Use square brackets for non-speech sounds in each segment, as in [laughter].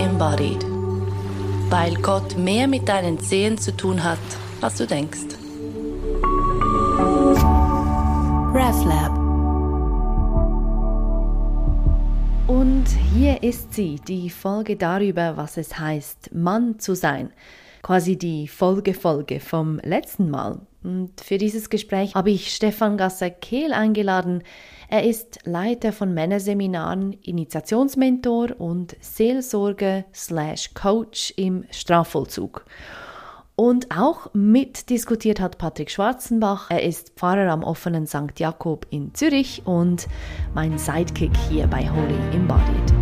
Embodied. Weil Gott mehr mit deinen Zehen zu tun hat, als du denkst. RefLab. Und hier ist sie, die Folge darüber, was es heißt, Mann zu sein. Quasi die Folgefolge vom letzten Mal. Und für dieses Gespräch habe ich Stefan Gasser-Kehl eingeladen. Er ist Leiter von Männerseminaren, Initiationsmentor und Seelsorge slash Coach im Strafvollzug. Und auch mitdiskutiert hat Patrick Schwarzenbach. Er ist Pfarrer am offenen St. Jakob in Zürich und mein Sidekick hier bei Holy Embodied.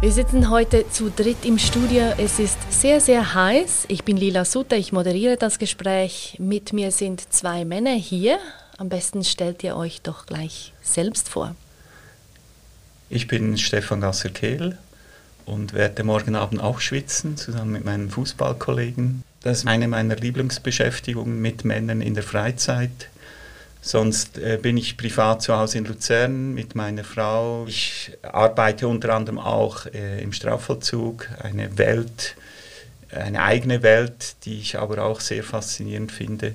Wir sitzen heute zu dritt im Studio. Es ist sehr, sehr heiß. Ich bin Lila Sutter, ich moderiere das Gespräch. Mit mir sind zwei Männer hier. Am besten stellt ihr euch doch gleich selbst vor. Ich bin Stefan Gasser-Kehl und werde morgen Abend auch schwitzen, zusammen mit meinen Fußballkollegen. Das ist eine meiner Lieblingsbeschäftigungen mit Männern in der Freizeit. Sonst äh, bin ich privat zu Hause in Luzern mit meiner Frau. Ich arbeite unter anderem auch äh, im Strafvollzug, eine Welt, eine eigene Welt, die ich aber auch sehr faszinierend finde.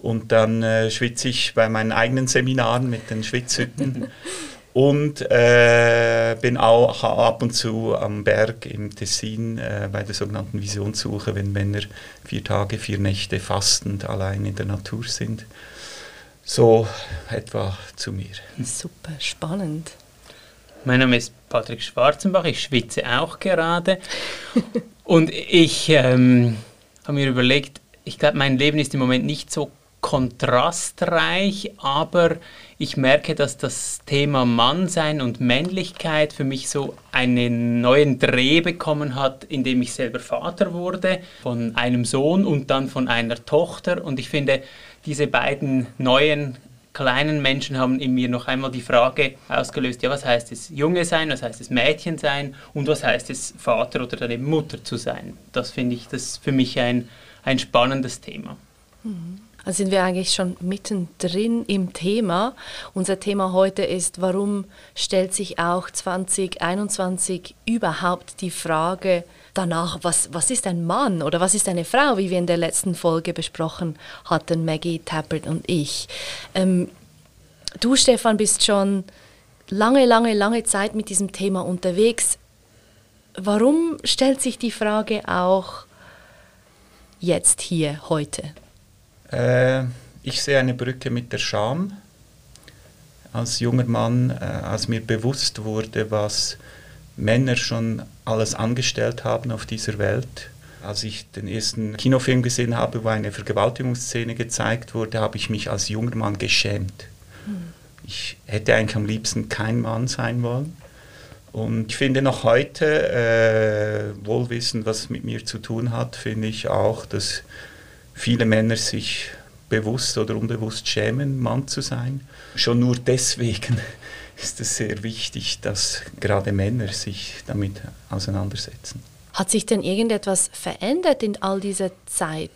Und dann äh, schwitze ich bei meinen eigenen Seminaren mit den Schwitzhütten [laughs] und äh, bin auch ab und zu am Berg im Tessin äh, bei der sogenannten Visionssuche, wenn Männer vier Tage, vier Nächte fastend allein in der Natur sind. So etwa zu mir. Super spannend. Mein Name ist Patrick Schwarzenbach, ich schwitze auch gerade. Und ich ähm, habe mir überlegt, ich glaube, mein Leben ist im Moment nicht so kontrastreich, aber ich merke, dass das Thema Mannsein und Männlichkeit für mich so einen neuen Dreh bekommen hat, indem ich selber Vater wurde von einem Sohn und dann von einer Tochter. Und ich finde, diese beiden neuen kleinen Menschen haben in mir noch einmal die Frage ausgelöst, ja, was heißt es Junge sein, was heißt es Mädchen sein und was heißt es Vater oder dann eben Mutter zu sein. Das finde ich, das für mich ein, ein spannendes Thema. Mhm. Also sind wir eigentlich schon mittendrin im Thema. Unser Thema heute ist, warum stellt sich auch 2021 überhaupt die Frage, danach, was, was ist ein Mann oder was ist eine Frau, wie wir in der letzten Folge besprochen hatten, Maggie Tappert und ich. Ähm, du, Stefan, bist schon lange, lange, lange Zeit mit diesem Thema unterwegs. Warum stellt sich die Frage auch jetzt hier, heute? Äh, ich sehe eine Brücke mit der Scham. Als junger Mann, äh, als mir bewusst wurde, was Männer schon alles angestellt haben auf dieser Welt. Als ich den ersten Kinofilm gesehen habe, wo eine Vergewaltigungsszene gezeigt wurde, habe ich mich als junger Mann geschämt. Hm. Ich hätte eigentlich am liebsten kein Mann sein wollen. Und ich finde noch heute, äh, wohlwissend, was mit mir zu tun hat, finde ich auch, dass viele Männer sich bewusst oder unbewusst schämen, Mann zu sein. Schon nur deswegen [laughs] ist es sehr wichtig, dass gerade Männer sich damit auseinandersetzen. Hat sich denn irgendetwas verändert in all dieser Zeit?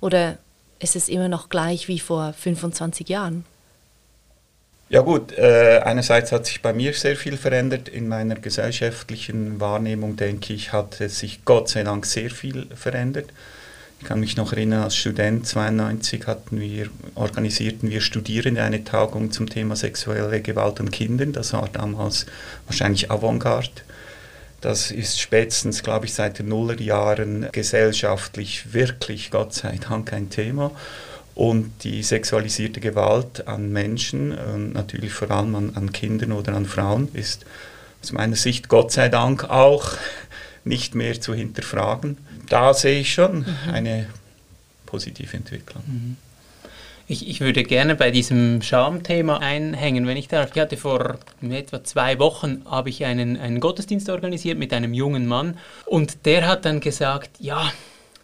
Oder ist es immer noch gleich wie vor 25 Jahren? Ja gut, äh, einerseits hat sich bei mir sehr viel verändert. In meiner gesellschaftlichen Wahrnehmung, denke ich, hat sich Gott sei Dank sehr viel verändert. Ich kann mich noch erinnern, als Student 92 hatten wir, organisierten wir Studierende eine Tagung zum Thema sexuelle Gewalt an Kindern. Das war damals wahrscheinlich Avantgarde. Das ist spätestens, glaube ich, seit den Nullerjahren gesellschaftlich wirklich, Gott sei Dank, ein Thema. Und die sexualisierte Gewalt an Menschen, und natürlich vor allem an, an Kindern oder an Frauen, ist aus meiner Sicht Gott sei Dank auch [laughs] nicht mehr zu hinterfragen da sehe ich schon mhm. eine positive Entwicklung. Mhm. Ich, ich, würde gerne bei diesem Schamthema einhängen, wenn ich darf. Ich hatte vor etwa zwei Wochen habe ich einen, einen Gottesdienst organisiert mit einem jungen Mann und der hat dann gesagt, ja,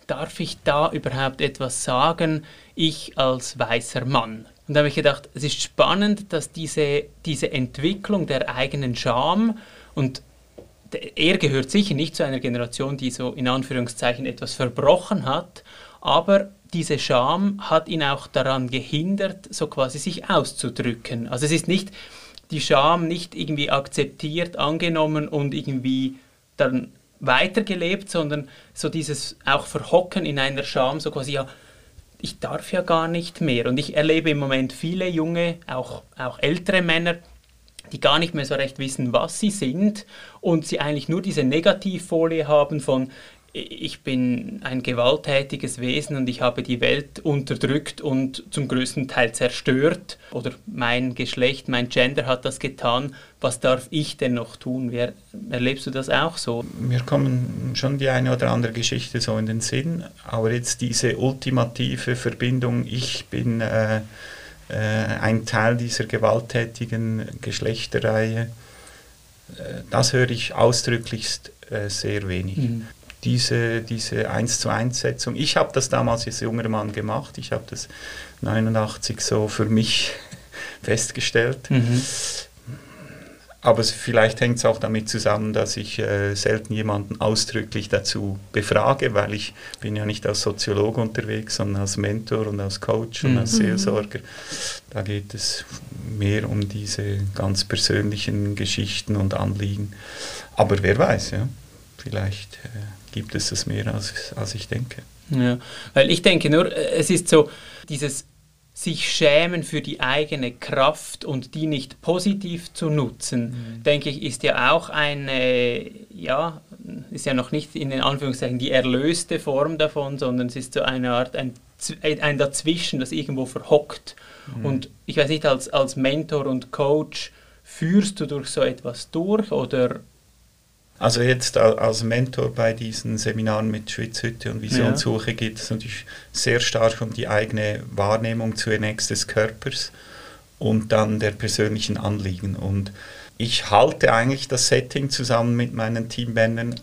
darf ich da überhaupt etwas sagen, ich als weißer Mann? Und da habe ich gedacht, es ist spannend, dass diese, diese Entwicklung der eigenen Scham und er gehört sicher nicht zu einer Generation, die so in Anführungszeichen etwas verbrochen hat, aber diese Scham hat ihn auch daran gehindert, so quasi sich auszudrücken. Also es ist nicht die Scham nicht irgendwie akzeptiert, angenommen und irgendwie dann weitergelebt, sondern so dieses auch Verhocken in einer Scham, so quasi, ja, ich darf ja gar nicht mehr. Und ich erlebe im Moment viele junge, auch, auch ältere Männer, die gar nicht mehr so recht wissen, was sie sind und sie eigentlich nur diese Negativfolie haben von ich bin ein gewalttätiges Wesen und ich habe die Welt unterdrückt und zum größten Teil zerstört. Oder mein Geschlecht, mein Gender hat das getan. Was darf ich denn noch tun? Wie erlebst du das auch so? Mir kommen schon die eine oder andere Geschichte so in den Sinn, aber jetzt diese ultimative Verbindung, ich bin äh, äh, ein Teil dieser gewalttätigen Geschlechterreihe, äh, das höre ich ausdrücklichst äh, sehr wenig. Mhm diese, diese 1 zu 1 Setzung. Ich habe das damals als junger Mann gemacht. Ich habe das 89 so für mich [laughs] festgestellt. Mhm. Aber vielleicht hängt es auch damit zusammen, dass ich äh, selten jemanden ausdrücklich dazu befrage, weil ich bin ja nicht als Soziologe unterwegs, sondern als Mentor und als Coach und als mhm. Seelsorger. Da geht es mehr um diese ganz persönlichen Geschichten und Anliegen. Aber wer weiß, ja, vielleicht äh, gibt es es mehr, als, als ich denke. Ja, weil ich denke nur, äh, es ist so dieses sich schämen für die eigene Kraft und die nicht positiv zu nutzen, mhm. denke ich, ist ja auch eine, ja, ist ja noch nicht in den Anführungszeichen die erlöste Form davon, sondern es ist so eine Art, ein, ein Dazwischen, das irgendwo verhockt. Mhm. Und ich weiß nicht, als, als Mentor und Coach, führst du durch so etwas durch oder also jetzt als Mentor bei diesen Seminaren mit Schwitzhütte und Visionssuche ja. geht es natürlich sehr stark um die eigene Wahrnehmung zunächst des Körpers und dann der persönlichen Anliegen. Und ich halte eigentlich das Setting zusammen mit meinen Teammännern,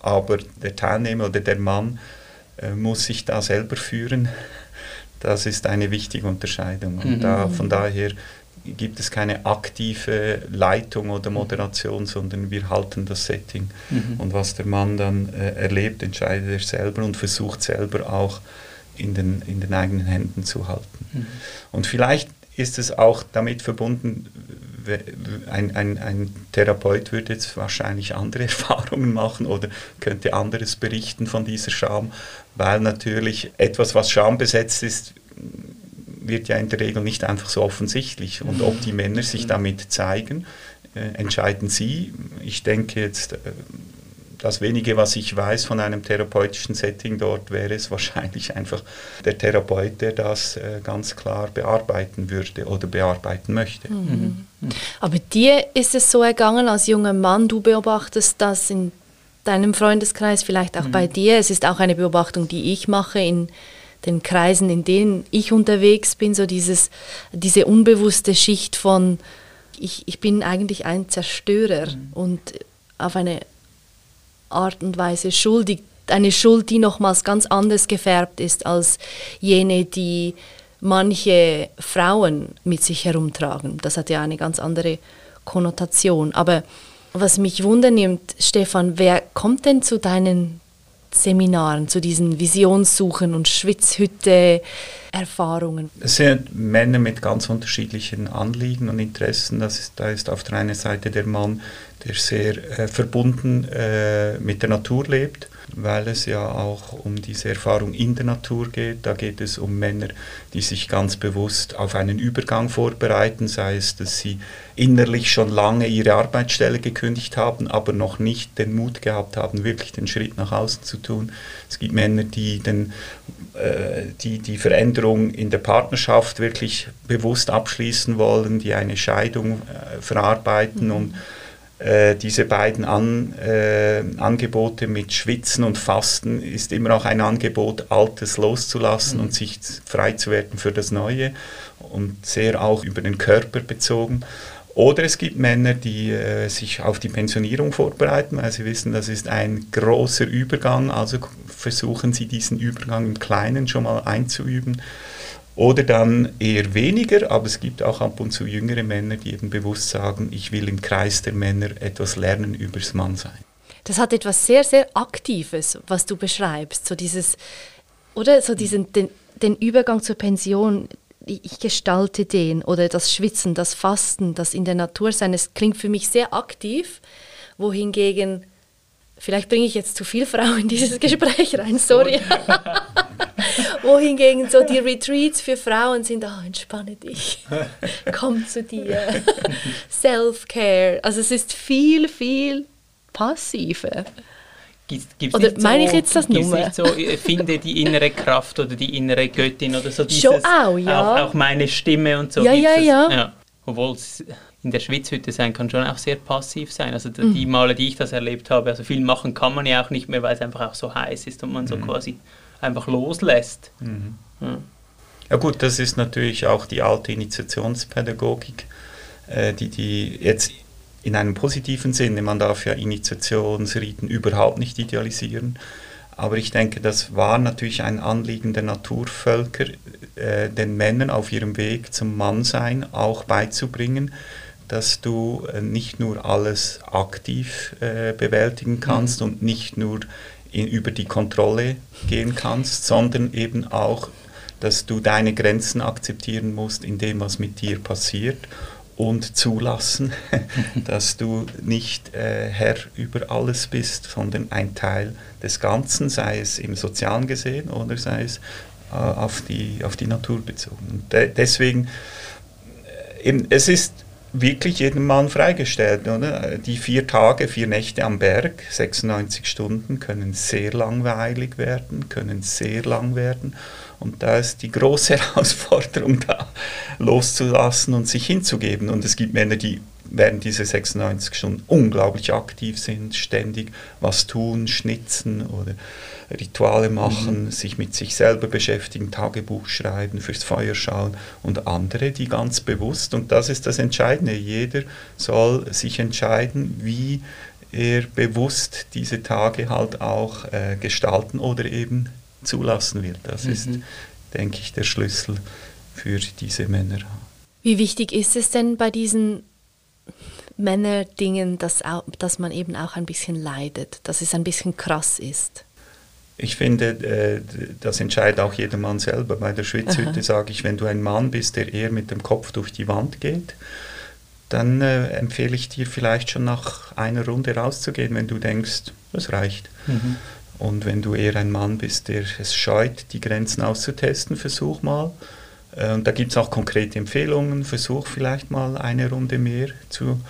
aber der Teilnehmer oder der Mann äh, muss sich da selber führen. Das ist eine wichtige Unterscheidung. Und mhm. da, von daher gibt es keine aktive Leitung oder Moderation, sondern wir halten das Setting. Mhm. Und was der Mann dann äh, erlebt, entscheidet er selber und versucht selber auch in den, in den eigenen Händen zu halten. Mhm. Und vielleicht ist es auch damit verbunden, ein, ein, ein Therapeut würde jetzt wahrscheinlich andere [laughs] Erfahrungen machen oder könnte anderes berichten von dieser Scham, weil natürlich etwas, was schambesetzt ist, wird ja in der Regel nicht einfach so offensichtlich. Und ob die Männer sich damit zeigen, äh, entscheiden sie. Ich denke jetzt, äh, das wenige, was ich weiß von einem therapeutischen Setting dort, wäre es wahrscheinlich einfach der Therapeut, der das äh, ganz klar bearbeiten würde oder bearbeiten möchte. Mhm. Mhm. Aber dir ist es so ergangen als junger Mann, du beobachtest das in deinem Freundeskreis, vielleicht auch mhm. bei dir. Es ist auch eine Beobachtung, die ich mache in den Kreisen, in denen ich unterwegs bin, so dieses, diese unbewusste Schicht von, ich, ich bin eigentlich ein Zerstörer mhm. und auf eine Art und Weise schuldig, eine Schuld, die nochmals ganz anders gefärbt ist als jene, die manche Frauen mit sich herumtragen. Das hat ja eine ganz andere Konnotation. Aber was mich wundernimmt, Stefan, wer kommt denn zu deinen Seminaren, zu diesen Visionssuchen und Schwitzhütte-Erfahrungen? Es sind Männer mit ganz unterschiedlichen Anliegen und Interessen. Das ist, da ist auf der einen Seite der Mann, der sehr äh, verbunden äh, mit der Natur lebt weil es ja auch um diese Erfahrung in der Natur geht. Da geht es um Männer, die sich ganz bewusst auf einen Übergang vorbereiten, sei es, dass sie innerlich schon lange ihre Arbeitsstelle gekündigt haben, aber noch nicht den Mut gehabt haben, wirklich den Schritt nach außen zu tun. Es gibt Männer, die den, äh, die, die Veränderung in der Partnerschaft wirklich bewusst abschließen wollen, die eine Scheidung äh, verarbeiten mhm. und äh, diese beiden An, äh, Angebote mit Schwitzen und Fasten ist immer auch ein Angebot, Altes loszulassen mhm. und sich frei zu werden für das Neue und sehr auch über den Körper bezogen. Oder es gibt Männer, die äh, sich auf die Pensionierung vorbereiten, weil sie wissen, das ist ein großer Übergang, also versuchen sie diesen Übergang im Kleinen schon mal einzuüben. Oder dann eher weniger, aber es gibt auch ab und zu jüngere Männer, die eben bewusst sagen, ich will im Kreis der Männer etwas lernen übers Mannsein. Das hat etwas sehr, sehr Aktives, was du beschreibst. So dieses, oder so diesen, den, den Übergang zur Pension. ich gestalte den oder das Schwitzen, das Fasten, das in der Natur sein, es klingt für mich sehr aktiv, wohingegen, vielleicht bringe ich jetzt zu viel Frau in dieses Gespräch rein, sorry. wohingegen so die Retreats für Frauen sind, oh, entspanne dich, komm zu dir, Self-Care. Also es ist viel, viel passiver. Gibt's, gibt's Oder nicht meine so, ich jetzt das nur? nicht so, äh, finde die innere Kraft oder die innere Göttin oder so dieses, Schon auch, ja. auch, auch meine Stimme und so. Ja, ja, das, ja. Obwohl es in der Schwitzhütte sein kann schon auch sehr passiv sein. Also die- Mhm. die Male, die ich das erlebt habe, also viel machen kann man ja auch nicht mehr, weil es einfach auch so heiß ist und man Mhm. so quasi einfach loslässt. Ja. Ja gut, das ist natürlich auch die alte Initiationspädagogik, äh, die, die jetzt in einem positiven Sinne, man darf ja Initiationsriten überhaupt nicht idealisieren, aber ich denke, das war natürlich ein Anliegen der Naturvölker, äh, den Männern auf ihrem Weg zum Mannsein auch beizubringen, dass du äh, nicht nur alles aktiv äh, bewältigen kannst und nicht nur in, über die Kontrolle gehen kannst, sondern eben auch, dass du deine Grenzen akzeptieren musst in dem, was mit dir passiert und zulassen, [laughs] dass du nicht äh, Herr über alles bist, sondern ein Teil des Ganzen, sei es im Sozialen gesehen oder sei es äh, auf, die, auf die Natur bezogen. Und de deswegen, äh, eben, es ist wirklich jedem Mann freigestellt. Oder? Die vier Tage, vier Nächte am Berg, 96 Stunden, können sehr langweilig werden, können sehr lang werden. Und da ist die große [laughs] Herausforderung, da loszulassen und sich hinzugeben. Und es gibt Männer, die während dieser 96 Stunden unglaublich aktiv sind, ständig was tun, schnitzen oder Rituale machen, sich mit sich selber beschäftigen, Tagebuch schreiben, fürs Feuer schauen und andere, die ganz bewusst, und das ist das Entscheidende, jeder soll sich entscheiden, wie er bewusst diese Tage halt auch äh, gestalten oder eben zulassen will. Das ist, denke ich, der Schlüssel für diese Männer. Wie wichtig ist es denn bei diesen Männerdingen, dass, dass man eben auch ein bisschen leidet, dass es ein bisschen krass ist? Ich finde, äh, das entscheidet auch jeder Mann selber. Bei der Schwitzhütte sage ich, wenn du ein Mann bist, der eher mit dem Kopf durch die Wand geht, dann äh, empfehle ich dir vielleicht schon nach einer Runde rauszugehen, wenn du denkst, das reicht. Und wenn du eher ein Mann bist, der es scheut, die Grenzen auszutesten, versuch mal. Äh, Und da gibt es auch konkrete Empfehlungen. Versuch vielleicht mal eine Runde mehr zu,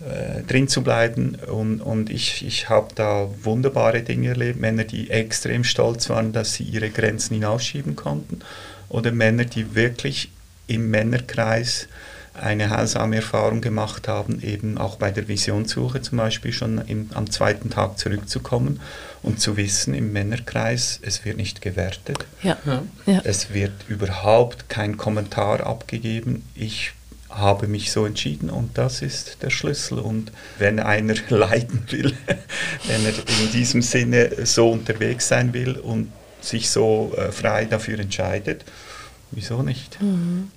äh, drin zu bleiben. Und, und ich, ich habe da wunderbare Dinge erlebt. Männer, die extrem stolz waren, dass sie ihre Grenzen hinausschieben konnten. Oder Männer, die wirklich im Männerkreis eine heilsame Erfahrung gemacht haben, eben auch bei der Visionssuche zum Beispiel schon im, am zweiten Tag zurückzukommen und zu wissen, im Männerkreis, es wird nicht gewertet. Ja. Ja. ja. Es wird überhaupt kein Kommentar abgegeben. Ich habe mich so entschieden und das ist der Schlüssel. Und wenn einer [laughs] leiden will, [laughs] wenn er in diesem Sinne so unterwegs sein will und sich so äh, frei dafür entscheidet, wieso nicht?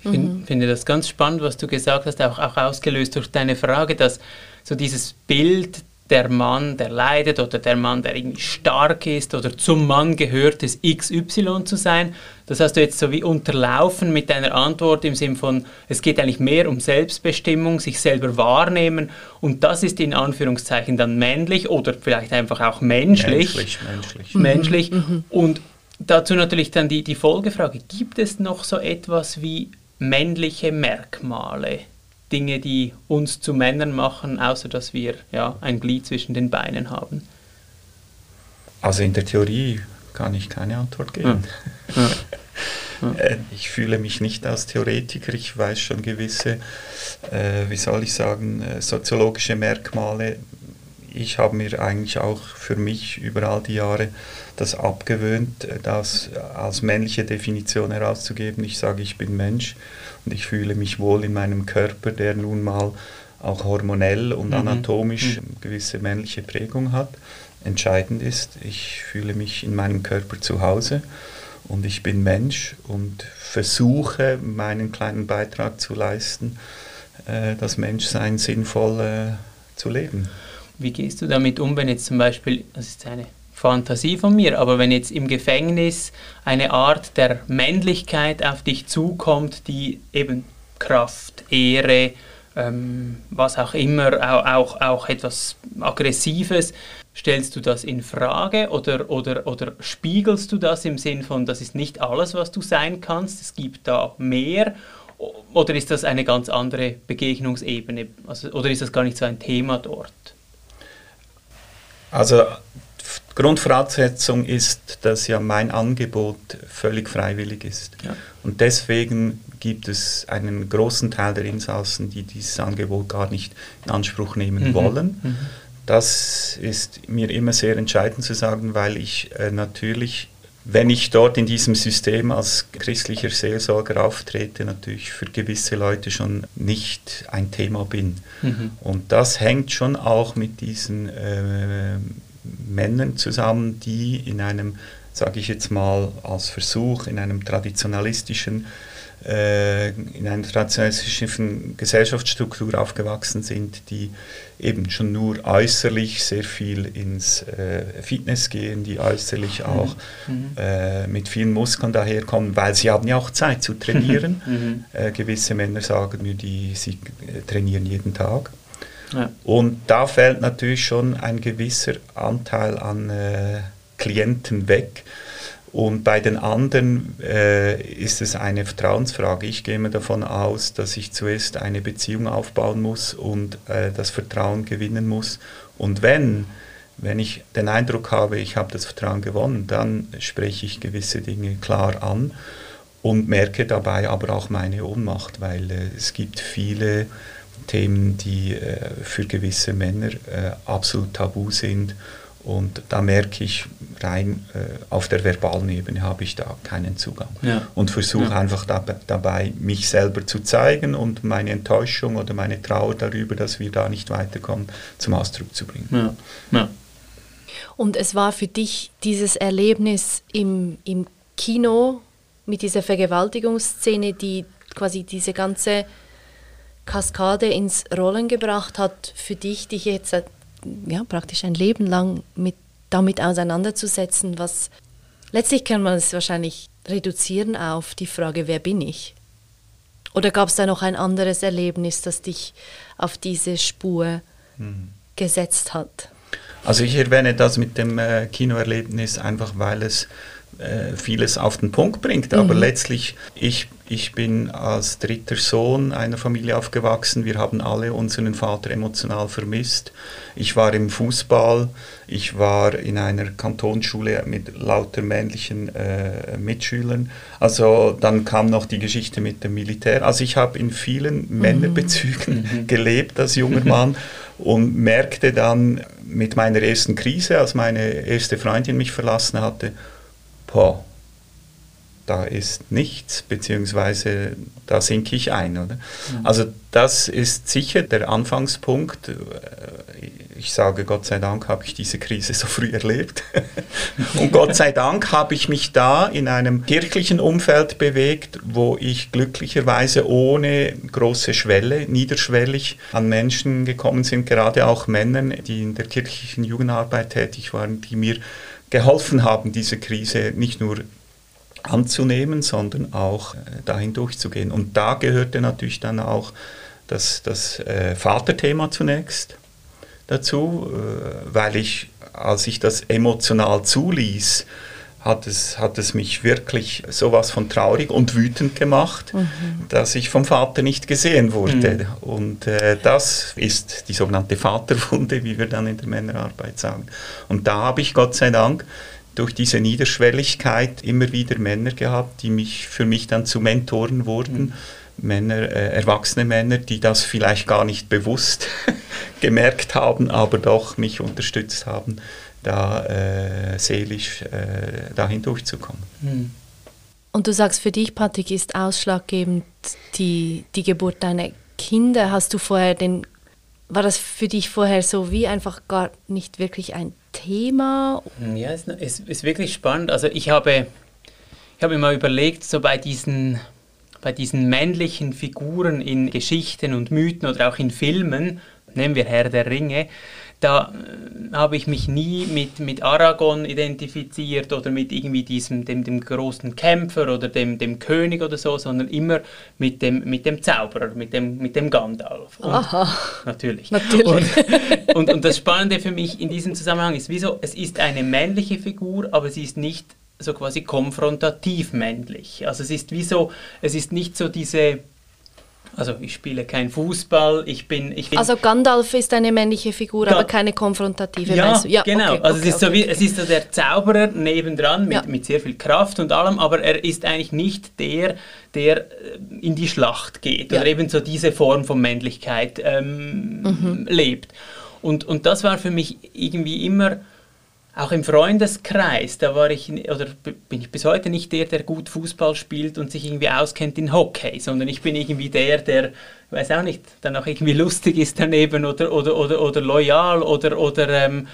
Ich find, finde das ganz spannend, was du gesagt hast, auch, auch ausgelöst durch deine Frage, dass so dieses Bild der Mann, der leidet oder der Mann, der irgendwie stark ist oder zum Mann gehört es XY zu sein, das hast du jetzt so wie unterlaufen mit deiner Antwort im Sinn von, es geht eigentlich mehr um Selbstbestimmung, sich selber wahrnehmen und das ist in Anführungszeichen dann männlich oder vielleicht einfach auch menschlich Menschlich, menschlich. menschlich. Und dazu natürlich dann die, die Folgefrage, gibt es noch so etwas wie männliche Merkmale? Dinge, die uns zu Männern machen, außer dass wir ja, ein Glied zwischen den Beinen haben? Also in der Theorie kann ich keine Antwort geben. Äh, Ich fühle mich nicht als Theoretiker, ich weiß schon gewisse, äh, wie soll ich sagen, äh, soziologische Merkmale. Ich habe mir eigentlich auch für mich über all die Jahre das abgewöhnt, äh, das als männliche Definition herauszugeben. Ich sage, ich bin Mensch und ich fühle mich wohl in meinem Körper, der nun mal auch hormonell und Mhm. anatomisch eine gewisse männliche Prägung hat. Entscheidend ist, ich fühle mich in meinem Körper zu Hause und ich bin Mensch und versuche meinen kleinen Beitrag zu leisten, äh, das Menschsein sinnvoll äh, zu leben. Wie gehst du damit um, wenn jetzt zum Beispiel, das ist eine Fantasie von mir. Aber wenn jetzt im Gefängnis eine Art der Männlichkeit auf dich zukommt, die eben Kraft, Ehre, ähm, was auch immer, auch, auch, auch etwas Aggressives, stellst du das in Frage oder, oder, oder spiegelst du das im Sinn von, das ist nicht alles, was du sein kannst, es gibt da mehr? Oder ist das eine ganz andere Begegnungsebene? Also, oder ist das gar nicht so ein Thema dort? Also Grundvoraussetzung ist, dass ja mein Angebot völlig freiwillig ist. Ja. Und deswegen gibt es einen großen Teil der Insassen, die dieses Angebot gar nicht in Anspruch nehmen mhm. wollen. Mhm. Das ist mir immer sehr entscheidend zu sagen, weil ich äh, natürlich, wenn ich dort in diesem System als christlicher Seelsorger auftrete, natürlich für gewisse Leute schon nicht ein Thema bin. Mhm. Und das hängt schon auch mit diesen äh, Männern zusammen, die in einem, sage ich jetzt mal, als Versuch in einem traditionalistischen in einer traditionalistischen Gesellschaftsstruktur aufgewachsen sind, die eben schon nur äußerlich sehr viel ins äh, Fitness gehen, die äußerlich mhm. auch mhm. äh, mit vielen Muskeln daherkommen, weil sie haben ja auch Zeit zu trainieren. [laughs] Mhm. Äh, gewisse Männer sagen mir, die sie äh, trainieren jeden Tag. Ja. Und da fällt natürlich schon ein gewisser Anteil an äh, Klienten weg. Und bei den anderen äh, ist es eine Vertrauensfrage. Ich gehe mir davon aus, dass ich zuerst eine Beziehung aufbauen muss und äh, das Vertrauen gewinnen muss. Und wenn, wenn ich den Eindruck habe, ich habe das Vertrauen gewonnen, dann spreche ich gewisse Dinge klar an und merke dabei aber auch meine Ohnmacht, weil äh, es gibt viele Themen, die äh, für gewisse Männer äh, absolut tabu sind. Und da merke ich, rein äh, auf der verbalen Ebene habe ich da keinen Zugang. Ja. Und versuche ja. einfach da, dabei, mich selber zu zeigen und meine Enttäuschung oder meine Trauer darüber, dass wir da nicht weiterkommen, zum Ausdruck zu bringen. Ja. Und es war für dich dieses Erlebnis im, im Kino mit dieser Vergewaltigungsszene, die quasi diese ganze Kaskade ins Rollen gebracht hat, für dich, dich jetzt ja, praktisch ein Leben lang mit, damit auseinanderzusetzen, was letztlich kann man es wahrscheinlich reduzieren auf die Frage, wer bin ich? Oder gab es da noch ein anderes Erlebnis, das dich auf diese Spur hm. gesetzt hat? Also ich erwähne das mit dem äh, Kinoerlebnis einfach, weil es äh, vieles auf den Punkt bringt. Aber mhm. letztlich, ich, ich bin als dritter Sohn einer Familie aufgewachsen. Wir haben alle unseren Vater emotional vermisst. Ich war im Fußball, ich war in einer Kantonsschule mit lauter männlichen äh, Mitschülern. Also dann kam noch die Geschichte mit dem Militär. Also ich habe in vielen mhm. Männerbezügen [laughs] mhm. gelebt als junger Mann und merkte dann mit meiner ersten Krise, als meine erste Freundin mich verlassen hatte, boah, da ist nichts, beziehungsweise da sinke ich ein. Oder? Mhm. Also das ist sicher der Anfangspunkt. Ich sage, Gott sei Dank habe ich diese Krise so früh erlebt. [laughs] Und Gott sei Dank habe ich mich da in einem kirchlichen Umfeld bewegt, wo ich glücklicherweise ohne große Schwelle, niederschwellig an Menschen gekommen sind, gerade auch Männern, die in der kirchlichen Jugendarbeit tätig waren, die mir geholfen haben, diese Krise nicht nur anzunehmen, sondern auch äh, dahin durchzugehen. Und da gehörte natürlich dann auch das, das äh, Vaterthema zunächst dazu, äh, weil ich, als ich das emotional zuließ, hat es, hat es mich wirklich sowas von traurig und wütend gemacht, mhm. dass ich vom Vater nicht gesehen wurde. Mhm. Und äh, das ist die sogenannte Vaterwunde, wie wir dann in der Männerarbeit sagen. Und da habe ich Gott sei Dank durch diese Niederschwelligkeit immer wieder Männer gehabt, die mich für mich dann zu Mentoren wurden. Mhm. Männer, äh, erwachsene Männer, die das vielleicht gar nicht bewusst [laughs] gemerkt haben, aber doch mich unterstützt haben, da äh, seelisch äh, dahin durchzukommen. Hm. Und du sagst, für dich, Patrick, ist ausschlaggebend die, die Geburt deiner Kinder. Hast du vorher den, war das für dich vorher so wie einfach gar nicht wirklich ein Thema? Ja, es ist, ist wirklich spannend. Also ich habe, ich habe mir mal überlegt, so bei diesen, bei diesen männlichen Figuren in Geschichten und Mythen oder auch in Filmen, nehmen wir Herr der Ringe, da habe ich mich nie mit, mit Aragon identifiziert oder mit irgendwie diesem, dem, dem großen Kämpfer oder dem, dem König oder so, sondern immer mit dem, mit dem Zauberer, mit dem, mit dem Gandalf. Und Aha. Natürlich. Natürlich. Und, und, und das Spannende für mich in diesem Zusammenhang ist, wieso, es ist eine männliche Figur, aber sie ist nicht so quasi konfrontativ männlich. Also es ist wie so, es ist nicht so diese also ich spiele kein Fußball, ich bin... Ich bin also Gandalf ist eine männliche Figur, Ga aber keine konfrontative. ja, ja, genau. okay, also okay, es, ist so okay, wie, okay. es ist so der Zauberer nebendran mit, Ja. mit sehr viel Kraft und allem, aber er ist eigentlich nicht der, der äh, in die Schlacht geht Ja. oder eben so diese Form von Männlichkeit ähm, Mhm. lebt. Und, und das war für mich irgendwie immer auch im Freundeskreis, da war ich, oder bin ich bis heute nicht der, der gut Fußball spielt und sich irgendwie auskennt in Hockey, sondern ich bin irgendwie der, der, weiß auch nicht, dann auch irgendwie lustig ist daneben oder, oder, oder, oder loyal oder, oder ähm,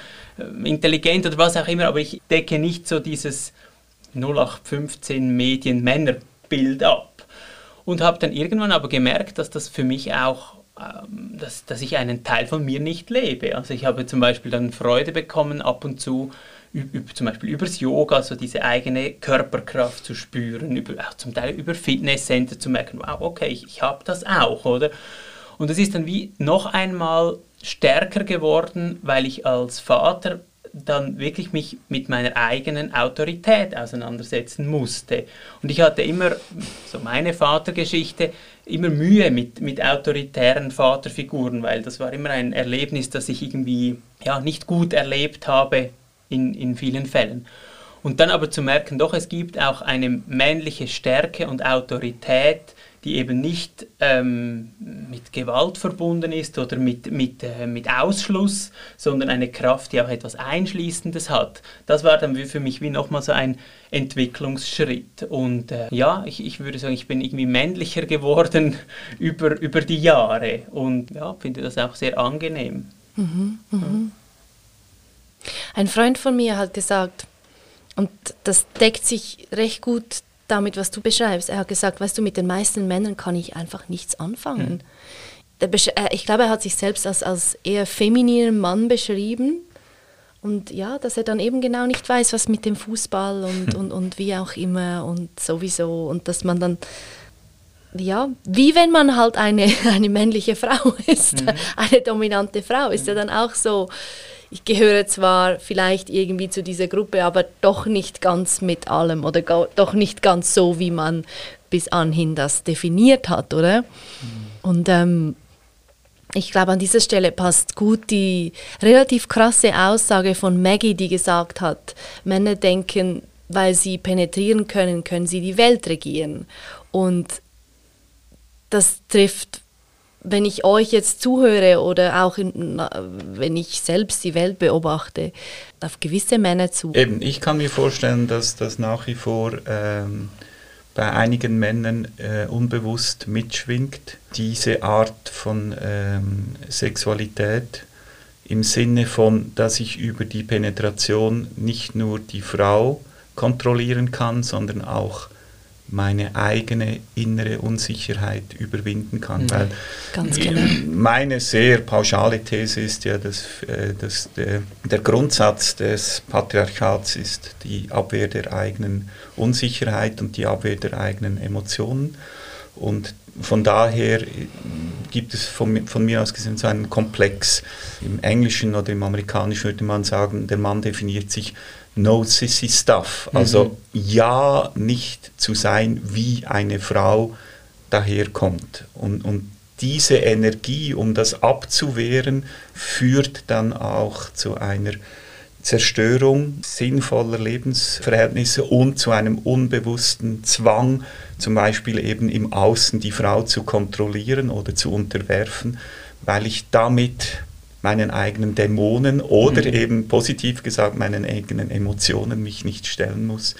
intelligent oder was auch immer, aber ich decke nicht so dieses 0815 Medien-Männerbild ab. Und habe dann irgendwann aber gemerkt, dass das für mich auch, dass, dass ich einen Teil von mir nicht lebe. Also ich habe zum Beispiel dann Freude bekommen, ab und zu, zum Beispiel übers Yoga, so diese eigene Körperkraft zu spüren, über, auch zum Teil über Fitnesscenter zu merken, wow, okay, ich, ich habe das auch, oder? Und es ist dann wie noch einmal stärker geworden, weil ich als Vater dann wirklich mich mit meiner eigenen Autorität auseinandersetzen musste. Und ich hatte immer, so meine Vatergeschichte, immer Mühe mit, mit autoritären Vaterfiguren, weil das war immer ein Erlebnis, das ich irgendwie ja, nicht gut erlebt habe in, in vielen Fällen. Und dann aber zu merken, doch, es gibt auch eine männliche Stärke und Autorität, die eben nicht ähm, mit Gewalt verbunden ist oder mit, mit, äh, mit Ausschluss, sondern eine Kraft, die auch etwas Einschließendes hat. Das war dann für mich wie nochmal so ein Entwicklungsschritt. Und äh, ja, ich, ich würde sagen, ich bin irgendwie männlicher geworden [laughs] über, über die Jahre und ja, finde das auch sehr angenehm. Ein Freund von mir hat gesagt, und das deckt sich recht gut damit, was du beschreibst. Er hat gesagt, weißt du, mit den meisten Männern kann ich einfach nichts anfangen. Äh, Ich glaube, er hat sich selbst als, als eher femininen Mann beschrieben. Und ja, dass er dann eben genau nicht weiß, was mit dem Fußball und, und, und wie auch immer und sowieso. Und dass man dann, ja, wie wenn man halt eine, [laughs] eine männliche Frau ist, eine dominante Frau, ist ja dann auch so, ich gehöre zwar vielleicht irgendwie zu dieser Gruppe, aber doch nicht ganz mit allem oder doch nicht ganz so, wie man bis anhin das definiert hat, oder? Und ähm, ich glaube, an dieser Stelle passt gut die relativ krasse Aussage von Maggie, die gesagt hat, Männer denken, weil sie penetrieren können, können sie die Welt regieren. Und das trifft, wenn ich euch jetzt zuhöre oder auch in, wenn ich selbst die Welt beobachte, auf gewisse Männer zu. Eben, ich kann mir vorstellen, dass das nach wie vor ähm, bei einigen Männern äh, unbewusst mitschwingt, diese Art von ähm, Sexualität im Sinne von, dass ich über die Penetration nicht nur die Frau kontrollieren kann, sondern auch meine eigene innere Unsicherheit überwinden kann. Mhm. Weil Ganz genau. meine sehr pauschale These ist ja, dass, äh, dass der, der Grundsatz des Patriarchats ist die Abwehr der eigenen Unsicherheit und die Abwehr der eigenen Emotionen. Und von daher gibt es von, von mir aus gesehen so einen Komplex. Im Englischen oder im Amerikanischen würde man sagen, der Mann definiert sich no sissy stuff. Also ja, nicht zu sein, wie eine Frau daherkommt. Und, und diese Energie, um das abzuwehren, führt dann auch zu einer Zerstörung sinnvoller Lebensverhältnisse und zu einem unbewussten Zwang, zum Beispiel eben im Außen die Frau zu kontrollieren oder zu unterwerfen, weil ich damit meinen eigenen Dämonen oder Mhm. eben positiv gesagt meinen eigenen Emotionen mich nicht stellen muss.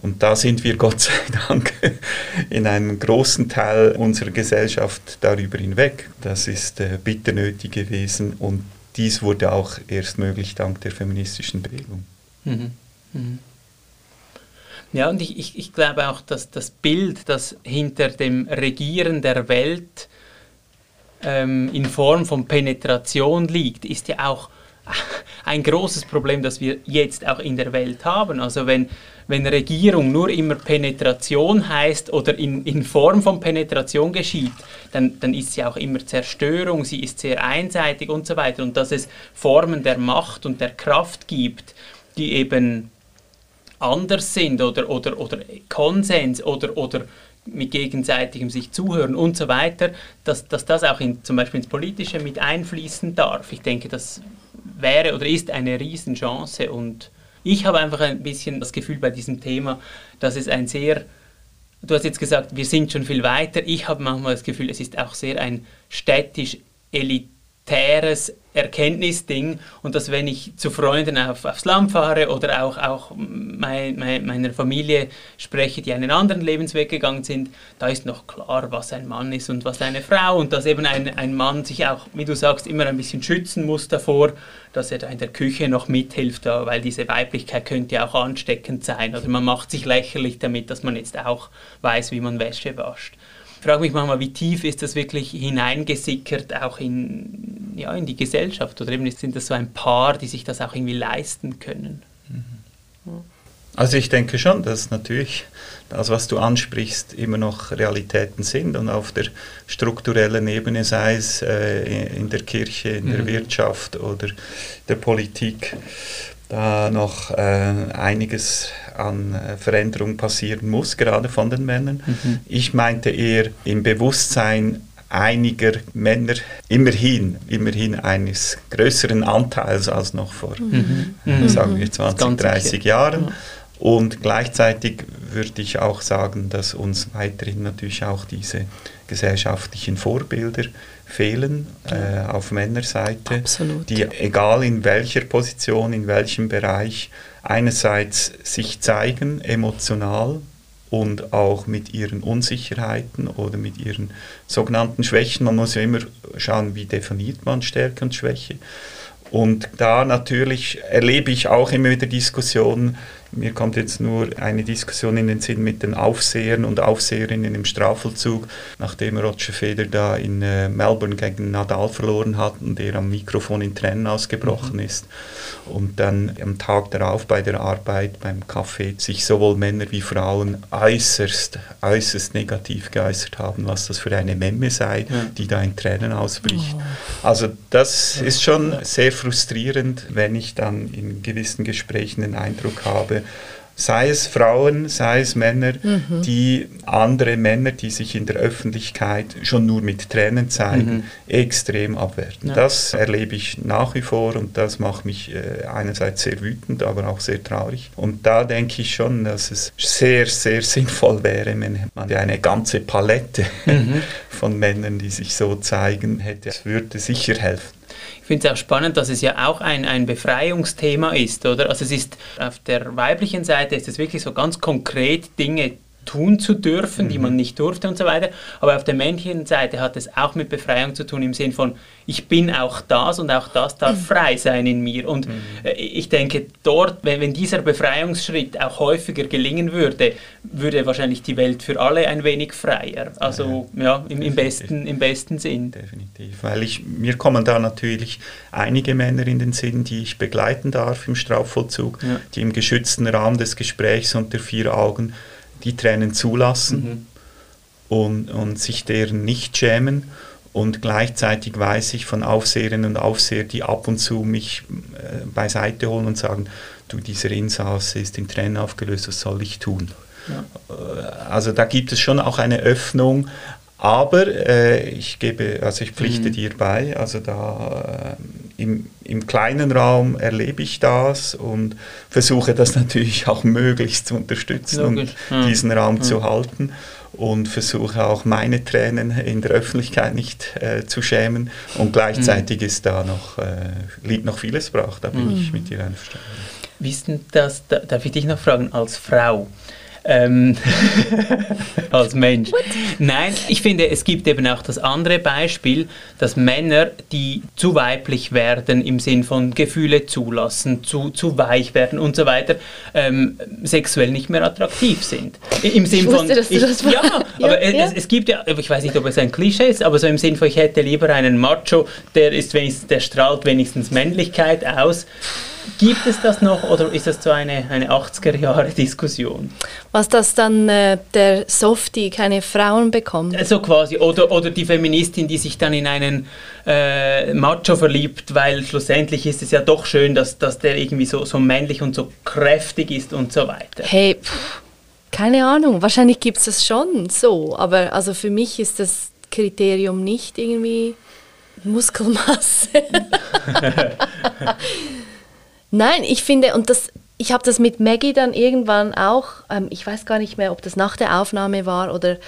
Und da sind wir [laughs] Gott sei Dank in einem großen Teil unserer Gesellschaft darüber hinweg. Das ist äh, bitter nötig gewesen und dies wurde auch erst möglich dank der feministischen Bewegung. Mhm. Mhm. Ja, und ich, ich, ich glaube auch, dass das Bild, das hinter dem Regieren der Welt ähm, in Form von Penetration liegt, ist ja auch [laughs] ein großes Problem, das wir jetzt auch in der Welt haben. Also wenn, wenn Regierung nur immer Penetration heißt oder in, in Form von Penetration geschieht, dann, dann ist sie auch immer Zerstörung, sie ist sehr einseitig und so weiter. Und dass es Formen der Macht und der Kraft gibt, die eben anders sind oder, oder, oder Konsens oder, oder mit gegenseitigem sich zuhören und so weiter, dass, dass das auch in, zum Beispiel ins Politische mit einfließen darf. Ich denke, das wäre oder ist eine Riesenchance und ich habe einfach ein bisschen das Gefühl bei diesem Thema, dass es ein sehr, du hast jetzt gesagt, wir sind schon viel weiter, ich habe manchmal das Gefühl, es ist auch sehr ein städtisch elitäres Erkenntnisding und dass wenn ich zu Freunden auf, aufs Land fahre oder auch, auch mein, mein, meiner Familie spreche, die einen anderen Lebensweg gegangen sind, da ist noch klar, was ein Mann ist und was eine Frau und dass eben ein, ein Mann sich auch, wie du sagst, immer ein bisschen schützen muss davor, dass er da in der Küche noch mithilft, weil diese Weiblichkeit könnte ja auch ansteckend sein. Oder man macht sich lächerlich damit, dass man jetzt auch weiß, wie man Wäsche wascht frage mich manchmal, wie tief ist das wirklich hineingesickert, auch in, ja, in die Gesellschaft? Oder eben sind das so ein Paar, die sich das auch irgendwie leisten können? Mhm. Also ich denke schon, dass natürlich das, was du ansprichst, immer noch Realitäten sind und auf der strukturellen Ebene, sei es äh, in der Kirche, in der mhm. Wirtschaft oder der Politik, da noch äh, einiges an äh, Veränderung passieren muss, gerade von den Männern. Mhm. Ich meinte eher im Bewusstsein einiger Männer immerhin, immerhin eines größeren Anteils als noch vor, mhm. mhm. sagen wir, 20, 30 Jahren. Und gleichzeitig würde ich auch sagen, dass uns weiterhin natürlich auch diese gesellschaftlichen Vorbilder fehlen äh, auf Männerseite, Absolut. die egal in welcher Position, in welchem Bereich einerseits sich zeigen emotional und auch mit ihren Unsicherheiten oder mit ihren sogenannten Schwächen. Man muss ja immer schauen, wie definiert man Stärke und Schwäche. Und da natürlich erlebe ich auch immer wieder Diskussionen, mir kommt jetzt nur eine Diskussion in den Sinn mit den Aufsehern und Aufseherinnen im Strafvollzug, nachdem Roger Federer da in äh, Melbourne gegen Nadal verloren hat und er am Mikrofon in Tränen ausgebrochen mhm. ist. Und dann am Tag darauf bei der Arbeit beim Kaffee sich sowohl Männer wie Frauen äußerst, äußerst negativ geäußert haben, was das für eine Memme sei, ja. die da in Tränen ausbricht. Oh. Also das ist schon sehr frustrierend, wenn ich dann in gewissen Gesprächen den Eindruck habe, sei es Frauen, sei es Männer, mhm. die andere Männer, die sich in der Öffentlichkeit schon nur mit Tränen zeigen, mhm. extrem abwerten. Ja. Das erlebe ich nach wie vor und das macht mich äh, einerseits sehr wütend, aber auch sehr traurig. Und da denke ich schon, dass es sehr, sehr [laughs] sinnvoll wäre, wenn man eine ganze Palette mhm. [laughs] von Männern, die sich so zeigen, hätte. Das würde sicher helfen. Ich finde es auch spannend, dass es ja auch ein, ein Befreiungsthema ist, oder? Also es ist auf der weiblichen Seite ist es wirklich so ganz konkret Dinge tun zu dürfen, mhm. die man nicht durfte und so weiter. Aber auf der männlichen Seite hat es auch mit Befreiung zu tun im Sinn von, ich bin auch das und auch das darf mhm. frei sein in mir. Und mhm. Äh, ich denke, dort, wenn, wenn dieser Befreiungsschritt auch häufiger gelingen würde, würde wahrscheinlich die Welt für alle ein wenig freier. Also ja, ja im, im, besten, im besten Sinn. Definitiv, weil ich, mir kommen da natürlich einige Männer in den Sinn, die ich begleiten darf im Strafvollzug, ja. die im geschützten Rahmen des Gesprächs unter vier Augen die Tränen zulassen mhm. und, und sich deren nicht schämen. Und gleichzeitig weiß ich von Aufseherinnen und Aufsehern, die ab und zu mich äh, beiseite holen und sagen, du, dieser Insasse ist in Tränen aufgelöst, was soll ich tun? Ja. Äh, also da gibt es schon auch eine Öffnung, aber äh, ich gebe, also ich pflichte mhm. dir bei, also da äh, im, im kleinen Raum erlebe ich das und versuche das [laughs] natürlich auch möglichst zu unterstützen Logisch. und ja. diesen Raum ja. zu halten und versuche auch meine Tränen in der Öffentlichkeit nicht äh, zu schämen und gleichzeitig mhm. ist da noch, äh, liegt noch vieles brach, da bin mhm. ich mit dir einverstanden. Wie ist denn das, darf ich dich noch fragen, als Frau, ähm, [laughs] als Mensch. What? Nein, ich finde, es gibt eben auch das andere Beispiel, dass Männer, die zu weiblich werden, im Sinn von Gefühle zulassen, zu, zu weich werden und so weiter, ähm, sexuell nicht mehr attraktiv sind. Im Sinn wusste, von. dass du ich, das ja, [laughs] ja, aber ja. Es, es gibt ja, ich weiß nicht, ob es ein Klischee ist, aber so im Sinn von, ich hätte lieber einen Macho, der ist wenigstens, der strahlt wenigstens Männlichkeit aus. Gibt es das noch oder ist das so eine, eine 80er-Jahre-Diskussion? Was das dann äh, der Softie keine Frauen bekommt? So quasi. Oder, oder die Feministin, die sich dann in einen äh, Macho verliebt, weil schlussendlich ist es ja doch schön, dass, dass der irgendwie so, so männlich und so kräftig ist und so weiter. Hey, pff, keine Ahnung. Wahrscheinlich gibt es das schon so. Aber also für mich ist das Kriterium nicht irgendwie Muskelmasse. [laughs] [laughs] Nein, ich finde, und das, ich habe das mit Maggie dann irgendwann auch, ähm, ich weiß gar nicht mehr, ob das nach der Aufnahme war oder,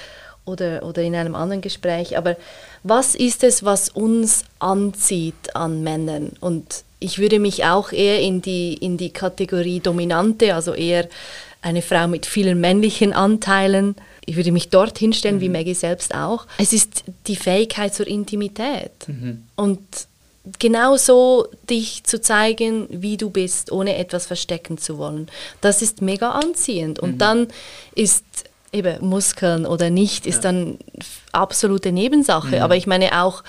oder, oder in einem anderen Gespräch, aber was ist es, was uns anzieht an Männern? Und ich würde mich auch eher in die, in die Kategorie Dominante, also eher eine Frau mit vielen männlichen Anteilen, ich würde mich dort hinstellen, mhm. wie Maggie selbst auch. Es ist die Fähigkeit zur Intimität. Mhm. Und genau so dich zu zeigen, wie du bist, ohne etwas verstecken zu wollen. Das ist mega anziehend. Und mhm. dann ist eben Muskeln oder nicht, ist ja. dann absolute Nebensache. Mhm. Aber ich meine auch,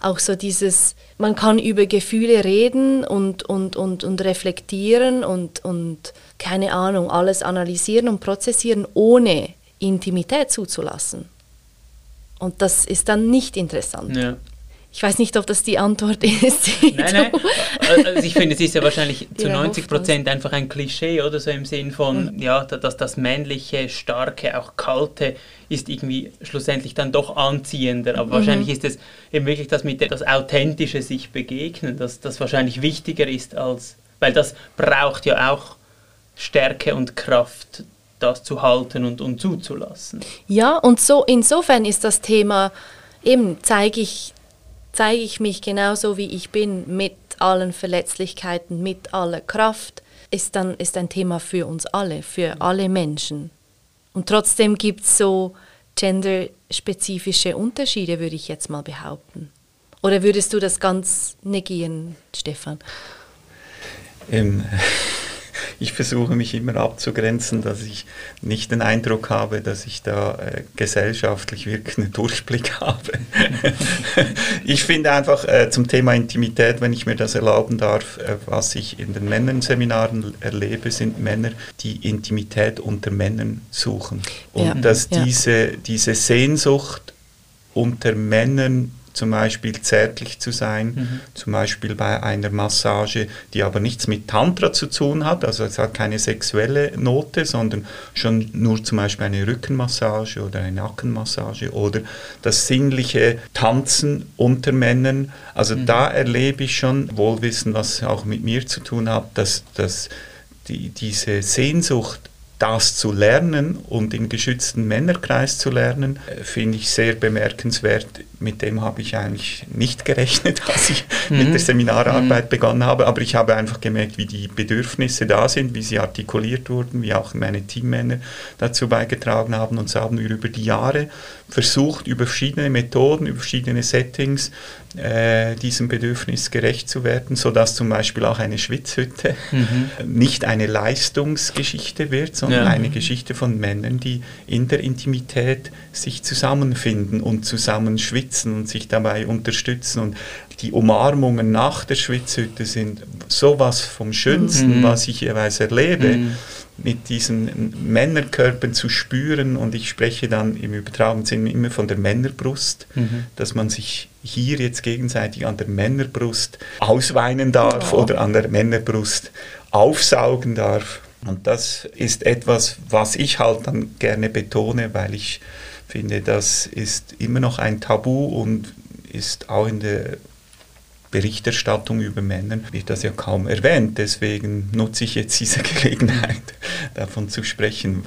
auch so dieses, man kann über Gefühle reden und, und, und, und reflektieren und, und keine Ahnung, alles analysieren und prozessieren, ohne Intimität zuzulassen. Und das ist dann nicht interessant. Ja. Ich weiß nicht, ob das die Antwort [laughs] ist. nein, nein. Also ich finde, es ist ja wahrscheinlich [laughs] zu 90 Prozent einfach ein Klischee, oder so im Sinn von, mhm. ja, dass das männliche, starke, auch kalte ist irgendwie schlussendlich dann doch anziehender. Aber mhm. wahrscheinlich ist es eben wirklich das mit das authentische sich begegnen, dass das wahrscheinlich wichtiger ist als, weil das braucht ja auch Stärke und Kraft, das zu halten und, und zuzulassen. Ja, und so insofern ist das Thema eben zeige ich zeige ich mich genauso wie ich bin, mit allen Verletzlichkeiten, mit aller Kraft, ist dann ist ein Thema für uns alle, für alle Menschen. Und trotzdem gibt es so genderspezifische Unterschiede, würde ich jetzt mal behaupten. Oder würdest du das ganz negieren, Stefan? Ähm, ich versuche mich immer abzugrenzen, dass ich nicht den Eindruck habe, dass ich da äh, gesellschaftlich wirklich einen Durchblick [laughs] habe. ich finde einfach äh, zum Thema Intimität, wenn ich mir das erlauben darf, äh, was ich in den Männernseminaren erlebe, sind Männer, die Intimität unter Männern suchen. Und ja. dass ja. diese, diese Sehnsucht unter Männern zum Beispiel zärtlich zu sein, mhm. zum Beispiel bei einer Massage, die aber nichts mit Tantra zu tun hat, also es hat keine sexuelle Note, sondern schon nur zum Beispiel eine Rückenmassage oder eine Nackenmassage oder das sinnliche Tanzen unter Männern. Also mhm. da erlebe ich schon, wohlwissen, was auch mit mir zu tun hat, dass, dass die, diese Sehnsucht das zu lernen und im geschützten Männerkreis zu lernen, äh, finde ich sehr bemerkenswert. Mit dem habe ich eigentlich nicht gerechnet, [laughs] als ich mhm. mit der Seminararbeit mhm. begonnen habe, aber ich habe einfach gemerkt, wie die Bedürfnisse da sind, wie sie artikuliert wurden, wie auch meine Teammänner dazu beigetragen haben und so haben wir über die Jahre versucht, über verschiedene Methoden, über verschiedene Settings äh, diesem Bedürfnis gerecht zu werden, sodass zum Beispiel auch eine Schwitzhütte mhm. nicht eine Leistungsgeschichte wird, sondern ja. eine Geschichte von Männern, die in der Intimität sich zusammenfinden und zusammen schwitzen und sich dabei unterstützen. Und die Umarmungen nach der Schwitzhütte sind sowas vom Schönsten, mhm. was ich jeweils erlebe. Mhm mit diesen Männerkörpern zu spüren und ich spreche dann im übertragenen Sinne immer von der Männerbrust, mhm. dass man sich hier jetzt gegenseitig an der Männerbrust ausweinen darf oh. oder an der Männerbrust aufsaugen darf. Und das ist etwas, was ich halt dann gerne betone, weil ich finde, das ist immer noch ein Tabu und ist auch in der Berichterstattung über Männer wird das ja kaum erwähnt. Deswegen nutze ich jetzt diese [laughs] Gelegenheit, davon zu sprechen,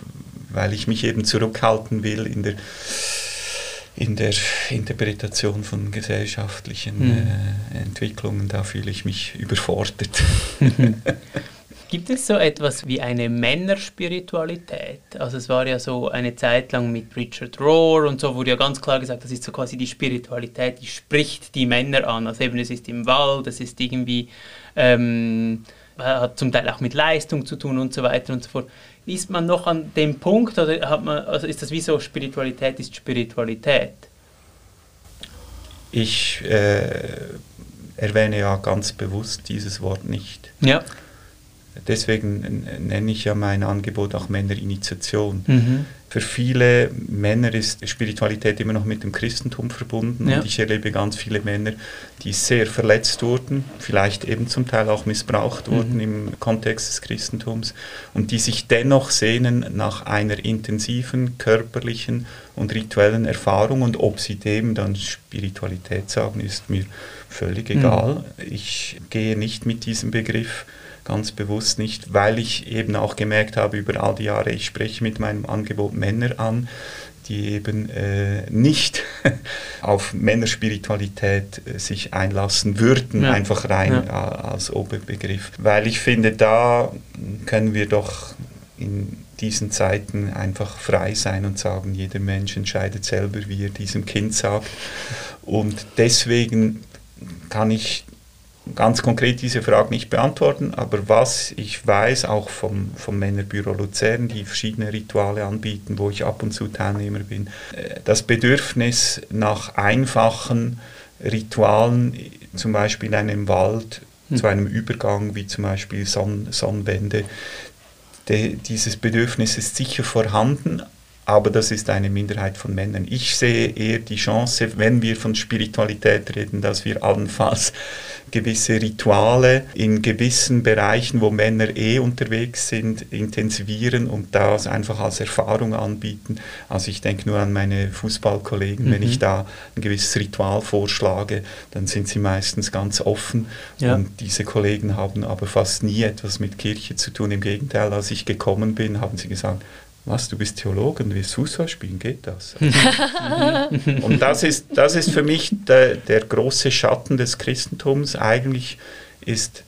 weil ich mich eben zurückhalten will in der, in der Interpretation von gesellschaftlichen mhm. äh, Entwicklungen. Da fühle ich mich überfordert. [laughs] [laughs] Gibt es so etwas wie eine Männerspiritualität? Also es war ja so eine Zeit lang mit Richard Rohr und so wurde ja ganz klar gesagt, das ist so quasi die Spiritualität, die spricht die Männer an. Also eben es ist im Wald, es ist irgendwie, ähm, hat zum Teil auch mit Leistung zu tun und so weiter und so fort. Ist man noch an dem Punkt oder hat man, also ist das wie so, Spiritualität ist Spiritualität? Ich äh, erwähne ja ganz bewusst dieses Wort nicht. Ja. Deswegen nenne ich ja mein Angebot auch Männerinitiation. Mhm. Für viele Männer ist Spiritualität immer noch mit dem Christentum verbunden Ja. und ich erlebe ganz viele Männer, die sehr verletzt wurden, vielleicht eben zum Teil auch missbraucht wurden Mhm. im Kontext des Christentums und die sich dennoch sehnen nach einer intensiven körperlichen und rituellen Erfahrung und ob sie dem dann Spiritualität sagen, ist mir völlig Mhm. egal. Ich gehe nicht mit diesem Begriff ganz bewusst nicht, weil ich eben auch gemerkt habe über all die Jahre, ich spreche mit meinem Angebot Männer an, die eben äh, nicht [laughs] auf Männerspiritualität äh, sich einlassen würden, Ja. einfach rein Ja. als Oberbegriff. Weil ich finde, da können wir doch in diesen Zeiten einfach frei sein und sagen, jeder Mensch entscheidet selber, wie er diesem Kind sagt. Und deswegen kann ich ganz konkret diese Frage nicht beantworten, aber was ich weiß, auch vom, vom Männerbüro Luzern, die verschiedene Rituale anbieten, wo ich ab und zu Teilnehmer bin, äh, das Bedürfnis nach einfachen Ritualen, zum Beispiel in einem Wald, Hm. zu einem Übergang, wie zum Beispiel Sonn Sonnenwende, de, dieses Bedürfnis ist sicher vorhanden, aber das ist eine Minderheit von Männern. Ich sehe eher die Chance, wenn wir von Spiritualität reden, dass wir allenfalls gewisse Rituale in gewissen Bereichen, wo Männer eh unterwegs sind, intensivieren und das einfach als Erfahrung anbieten. Also ich denke nur an meine Fußballkollegen, wenn Mhm. ich da ein gewisses Ritual vorschlage, dann sind sie meistens ganz offen Ja. und diese Kollegen haben aber fast nie etwas mit Kirche zu tun. Im Gegenteil, als ich gekommen bin, haben sie gesagt, was, du bist Theologe und willst Fußball spielen, geht das? [laughs] und das ist, das ist für mich der, der große Schatten des Christentums. Eigentlich ist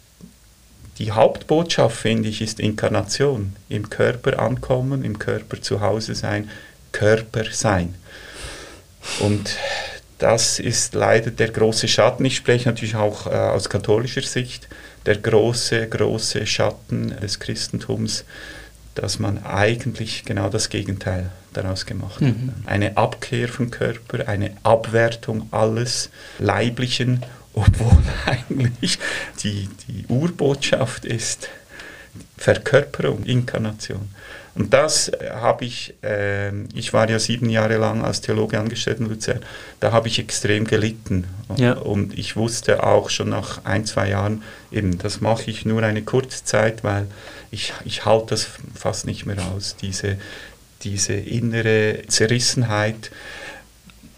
die Hauptbotschaft, finde ich, ist Inkarnation. Im Körper ankommen, im Körper zu Hause sein, Körper sein. Und das ist leider der große Schatten. Ich spreche natürlich auch äh, aus katholischer Sicht. Der große, große Schatten des Christentums, dass man eigentlich genau das Gegenteil daraus gemacht hat. Mhm. Eine Abkehr vom Körper, eine Abwertung alles Leiblichen, obwohl [laughs] eigentlich die, die Urbotschaft ist Verkörperung, Inkarnation. Und das äh, habe ich, äh, ich war ja sieben Jahre lang als Theologe angestellt in Luzern, da habe ich extrem gelitten. Ja. Und ich wusste auch schon nach ein, zwei Jahren, eben, das mache ich nur eine kurze Zeit, weil ich, ich halte das fast nicht mehr aus, diese, diese innere Zerrissenheit.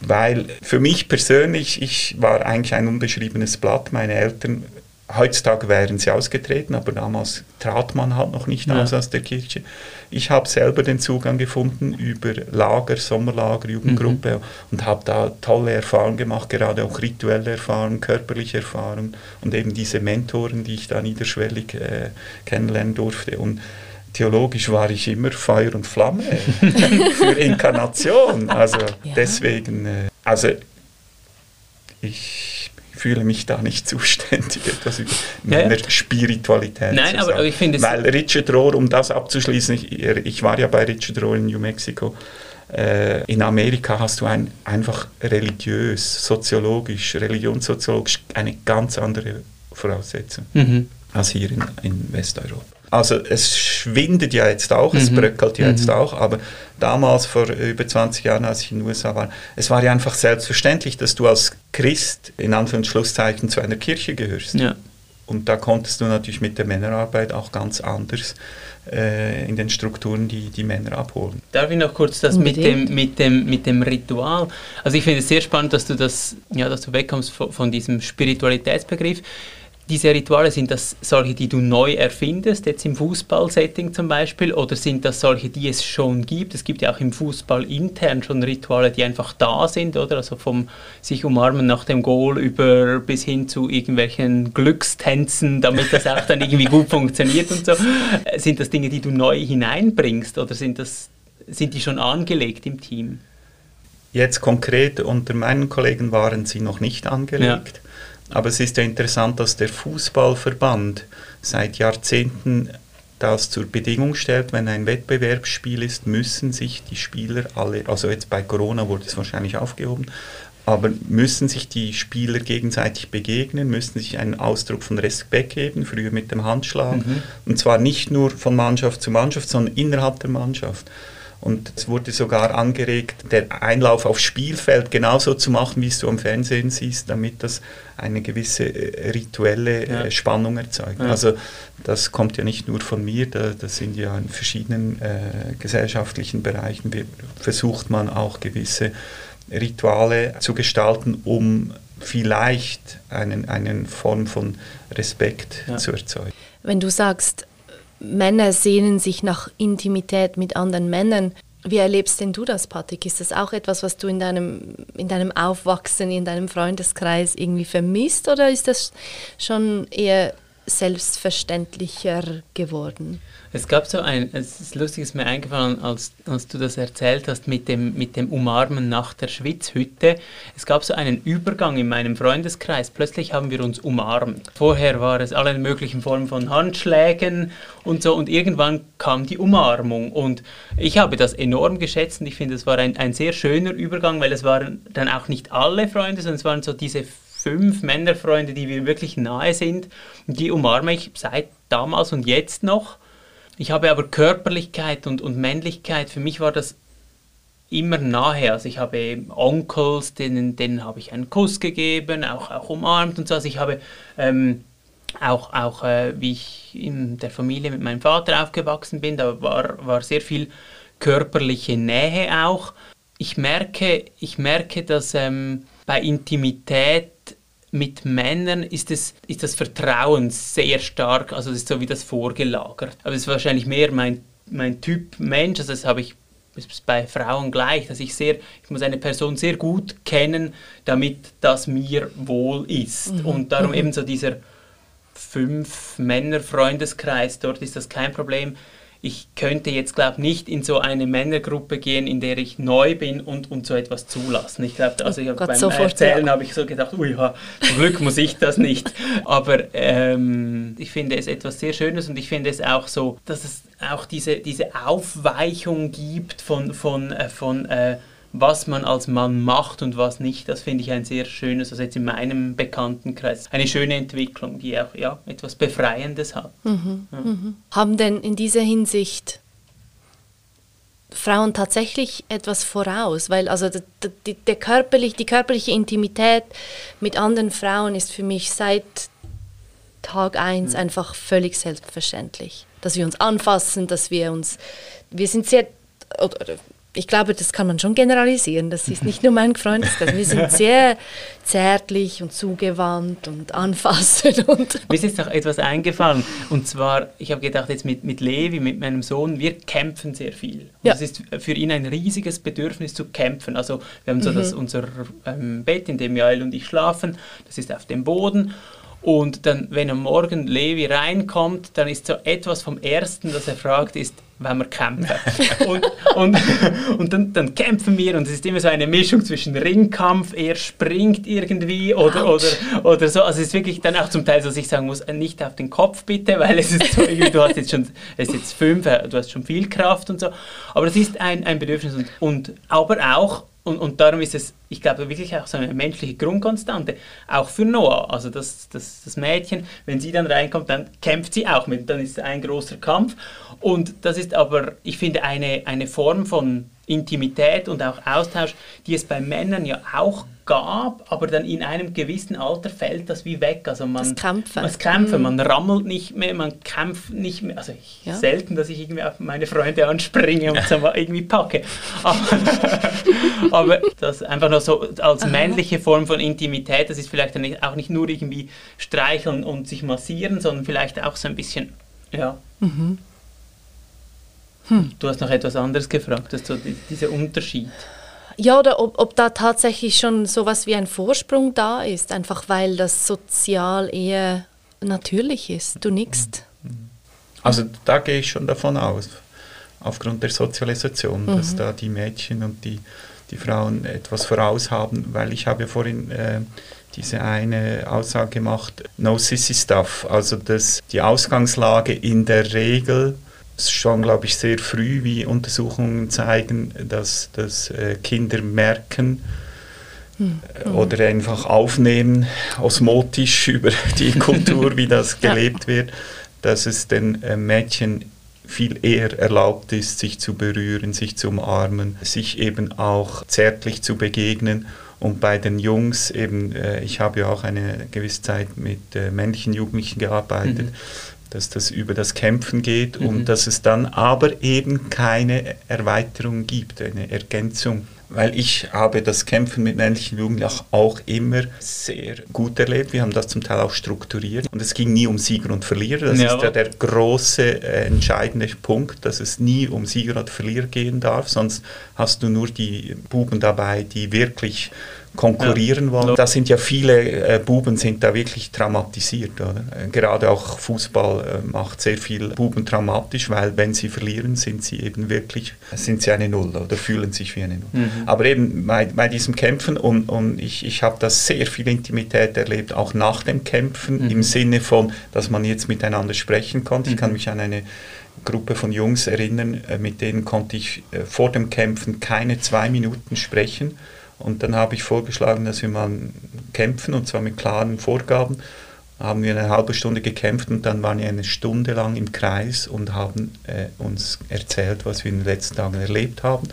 Weil für mich persönlich, ich war eigentlich ein unbeschriebenes Blatt. Meine Eltern, heutzutage wären sie ausgetreten, aber damals trat man halt noch nicht Ja. aus aus der Kirche. Ich habe selber den Zugang gefunden über Lager, Sommerlager, Jugendgruppe und habe da tolle Erfahrungen gemacht, gerade auch rituelle Erfahrungen, körperliche Erfahrungen und eben diese Mentoren, die ich da niederschwellig äh, kennenlernen durfte. Und theologisch war ich immer Feuer und Flamme [laughs] für Inkarnation. Also Ja. deswegen, äh, also ich fühle mich da nicht [laughs] zuständig, etwas über Ja, ja. meiner Spiritualität Nein, zu sagen. aber ich finde Weil Richard Rohr, um das abzuschließen, ich, ich war ja bei Richard Rohr in New Mexico, äh, in Amerika hast du ein, einfach religiös, soziologisch, religionssoziologisch eine ganz andere Voraussetzung Mhm. als hier in, in Westeuropa. Also es schwindet ja jetzt auch, es Mhm. bröckelt ja jetzt Mhm. auch, aber damals vor über 20 Jahren, als ich in den USA war, es war ja einfach selbstverständlich, dass du als Christ in Anführungs- und Schlusszeichen zu einer Kirche gehörst. Ja. Und da konntest du natürlich mit der Männerarbeit auch ganz anders äh, in den Strukturen die, die Männer abholen. Darf ich noch kurz das mit dem, mit, dem, mit dem Ritual? Also ich finde es sehr spannend, dass du das, ja, dass du wegkommst von, von diesem Spiritualitätsbegriff. Diese Rituale, sind das solche, die du neu erfindest, jetzt im Fußballsetting zum Beispiel, oder sind das solche, die es schon gibt? Es gibt ja auch im Fußball intern schon Rituale, die einfach da sind, oder? Also vom sich umarmen nach dem Goal über bis hin zu irgendwelchen Glückstänzen, damit das auch dann irgendwie gut funktioniert und so. Sind das Dinge, die du neu hineinbringst, oder sind, das, sind die schon angelegt im Team? Jetzt konkret unter meinen Kollegen waren sie noch nicht angelegt. Ja. Aber es ist ja interessant, dass der Fußballverband seit Jahrzehnten das zur Bedingung stellt, wenn ein Wettbewerbsspiel ist, müssen sich die Spieler alle, also jetzt bei Corona wurde es wahrscheinlich aufgehoben, aber müssen sich die Spieler gegenseitig begegnen, müssen sich einen Ausdruck von Respekt geben, früher mit dem Handschlag, mhm. und zwar nicht nur von Mannschaft zu Mannschaft, sondern innerhalb der Mannschaft. Und es wurde sogar angeregt, der Einlauf aufs Spielfeld genauso zu machen, wie es du am Fernsehen siehst, damit das eine gewisse äh, rituelle äh, ja. Spannung erzeugt. Ja. Also das kommt ja nicht nur von mir, da, das sind ja in verschiedenen äh, gesellschaftlichen Bereichen, wir, versucht man auch gewisse Rituale zu gestalten, um vielleicht einen, eine Form von Respekt ja. zu erzeugen. Wenn du sagst, Männer sehnen sich nach Intimität mit anderen Männern. Wie erlebst denn du das, Patrick? Ist das auch etwas, was du in deinem, in deinem Aufwachsen, in deinem Freundeskreis irgendwie vermisst oder ist das schon eher selbstverständlicher geworden? Es gab so ein, es ist lustig, ist mir eingefallen, als, als du das erzählt hast mit dem, mit dem Umarmen nach der Schwitzhütte. Es gab so einen Übergang in meinem Freundeskreis. Plötzlich haben wir uns umarmt. Vorher war es alle möglichen Formen von Handschlägen und so und irgendwann kam die Umarmung und ich habe das enorm geschätzt und ich finde, es war ein, ein sehr schöner Übergang, weil es waren dann auch nicht alle Freunde, sondern es waren so diese fünf Männerfreunde, die mir wirklich nahe sind. Und die umarme ich seit damals und jetzt noch. Ich habe aber Körperlichkeit und, und Männlichkeit, für mich war das immer nahe. Also ich habe Onkels, denen, denen habe ich einen Kuss gegeben, auch, auch umarmt und so. Also ich habe ähm, auch, auch äh, wie ich in der Familie mit meinem Vater aufgewachsen bin, da war, war sehr viel körperliche Nähe auch. Ich merke, ich merke dass ähm, bei Intimität mit Männern ist, es, ist das Vertrauen sehr stark, also es ist so wie das vorgelagert. Aber es ist wahrscheinlich mehr mein, mein Typ Mensch, also das habe ich ist bei Frauen gleich, dass ich sehr, ich muss eine Person sehr gut kennen, damit das mir wohl ist. Mhm. Und darum mhm. eben so dieser fünf Männer Freundeskreis, dort ist das kein Problem ich könnte jetzt, glaube ich, nicht in so eine Männergruppe gehen, in der ich neu bin und, und so etwas zulassen. Ich glaube, also ich oh beim sofort, Erzählen ja. habe ich so gedacht, ui, ja, zum Glück muss ich das nicht. [laughs] Aber ähm, ich finde es etwas sehr Schönes und ich finde es auch so, dass es auch diese, diese Aufweichung gibt von, von, äh, von äh, was man als Mann macht und was nicht, das finde ich ein sehr schönes, also jetzt in meinem Bekanntenkreis, eine schöne Entwicklung, die auch ja, etwas Befreiendes hat. Mhm, ja. mhm. Haben denn in dieser Hinsicht Frauen tatsächlich etwas voraus? Weil also die, die, der körperlich, die körperliche Intimität mit anderen Frauen ist für mich seit Tag 1 mhm. einfach völlig selbstverständlich. Dass wir uns anfassen, dass wir uns, wir sind sehr, oder ich glaube, das kann man schon generalisieren. Das ist nicht nur mein Freundeskreis. Wir sind sehr zärtlich und zugewandt und anfassend. Und Mir ist jetzt noch etwas eingefallen. Und zwar, ich habe gedacht, jetzt mit, mit Levi, mit meinem Sohn, wir kämpfen sehr viel. Ja. Es ist für ihn ein riesiges Bedürfnis zu kämpfen. Also wir haben so mhm. das, unser ähm, Bett, in dem Jael und ich schlafen, das ist auf dem Boden. Und dann, wenn am Morgen Levi reinkommt, dann ist so etwas vom Ersten, das er fragt, ist, wenn wir kämpfen. und und, und dann, dann, kämpfen wir und es ist immer so eine Mischung zwischen Ringkampf, er springt irgendwie oder, oder, oder so. Also es ist wirklich dann auch zum Teil so, dass ich sagen muss, nicht auf den Kopf bitte, weil es ist so, du hast jetzt schon, es ist jetzt fünf, du hast schon viel Kraft und so. Aber es ist ein, ein Bedürfnis und, und aber auch und, und darum ist es, ich glaube, wirklich auch so eine menschliche Grundkonstante, auch für Noah. Also das, das, das Mädchen, wenn sie dann reinkommt, dann kämpft sie auch mit, dann ist es ein großer Kampf. Und das ist aber, ich finde, eine, eine Form von Intimität und auch Austausch, die es bei Männern ja auch gab, aber dann in einem gewissen Alter fällt das wie weg. Also man, das Kämpfen. Das Kämpfen, mhm. man rammelt nicht mehr, man kämpft nicht mehr. Also ich, ja. selten, dass ich irgendwie auf meine Freunde anspringe und so irgendwie packe. Aber, [laughs] aber, das einfach nur so als männliche Form von Intimität, das ist vielleicht auch nicht nur irgendwie streicheln und sich massieren, sondern vielleicht auch so ein bisschen, ja. Mhm. Hm. Du hast noch etwas anderes gefragt, das so dieser Unterschied. Ja, oder ob, ob da tatsächlich schon so etwas wie ein Vorsprung da ist, einfach weil das sozial eher natürlich ist. Du nickst. Also da gehe ich schon davon aus, aufgrund der Sozialisation, mhm. dass da die Mädchen und die, die Frauen etwas voraus haben, weil ich habe ja vorhin äh, diese eine Aussage gemacht, no sissy stuff, also dass die Ausgangslage in der Regel schon, glaube ich, sehr früh, wie Untersuchungen zeigen, dass, dass äh, Kinder merken hm. äh, oder einfach aufnehmen, osmotisch [laughs] über die [laughs] Kultur, wie das gelebt wird, dass es den äh, Mädchen viel eher erlaubt ist, sich zu berühren, sich zu umarmen, sich eben auch zärtlich zu begegnen. Und bei den Jungs eben, ich habe ja auch eine gewisse Zeit mit männlichen Jugendlichen gearbeitet, mhm dass das über das Kämpfen geht mhm. und dass es dann aber eben keine Erweiterung gibt, eine Ergänzung. Weil ich habe das Kämpfen mit männlichen Jugendlichen auch immer sehr gut erlebt. Wir haben das zum Teil auch strukturiert. Und es ging nie um Sieger und Verlierer. Das ja. ist ja der große, äh, entscheidende Punkt, dass es nie um Sieger und Verlierer gehen darf. Sonst hast du nur die Buben dabei, die wirklich konkurrieren ja. wollen. Da sind ja viele äh, Buben sind da wirklich traumatisiert. Oder? Gerade auch Fußball äh, macht sehr viel Buben traumatisch, weil wenn sie verlieren, sind sie eben wirklich sind sie eine Null oder fühlen sich wie eine Null. Mhm. Aber eben bei, bei diesem Kämpfen und, und ich, ich habe da sehr viel Intimität erlebt, auch nach dem Kämpfen, mhm. im Sinne von, dass man jetzt miteinander sprechen konnte. Ich kann mhm. mich an eine Gruppe von Jungs erinnern, äh, mit denen konnte ich vor dem Kämpfen keine zwei Minuten sprechen und dann habe ich vorgeschlagen, dass wir mal kämpfen, und zwar mit klaren Vorgaben. Haben wir eine halbe Stunde gekämpft und dann waren wir eine Stunde lang im Kreis und haben äh, uns erzählt, was wir in den letzten Tagen erlebt haben.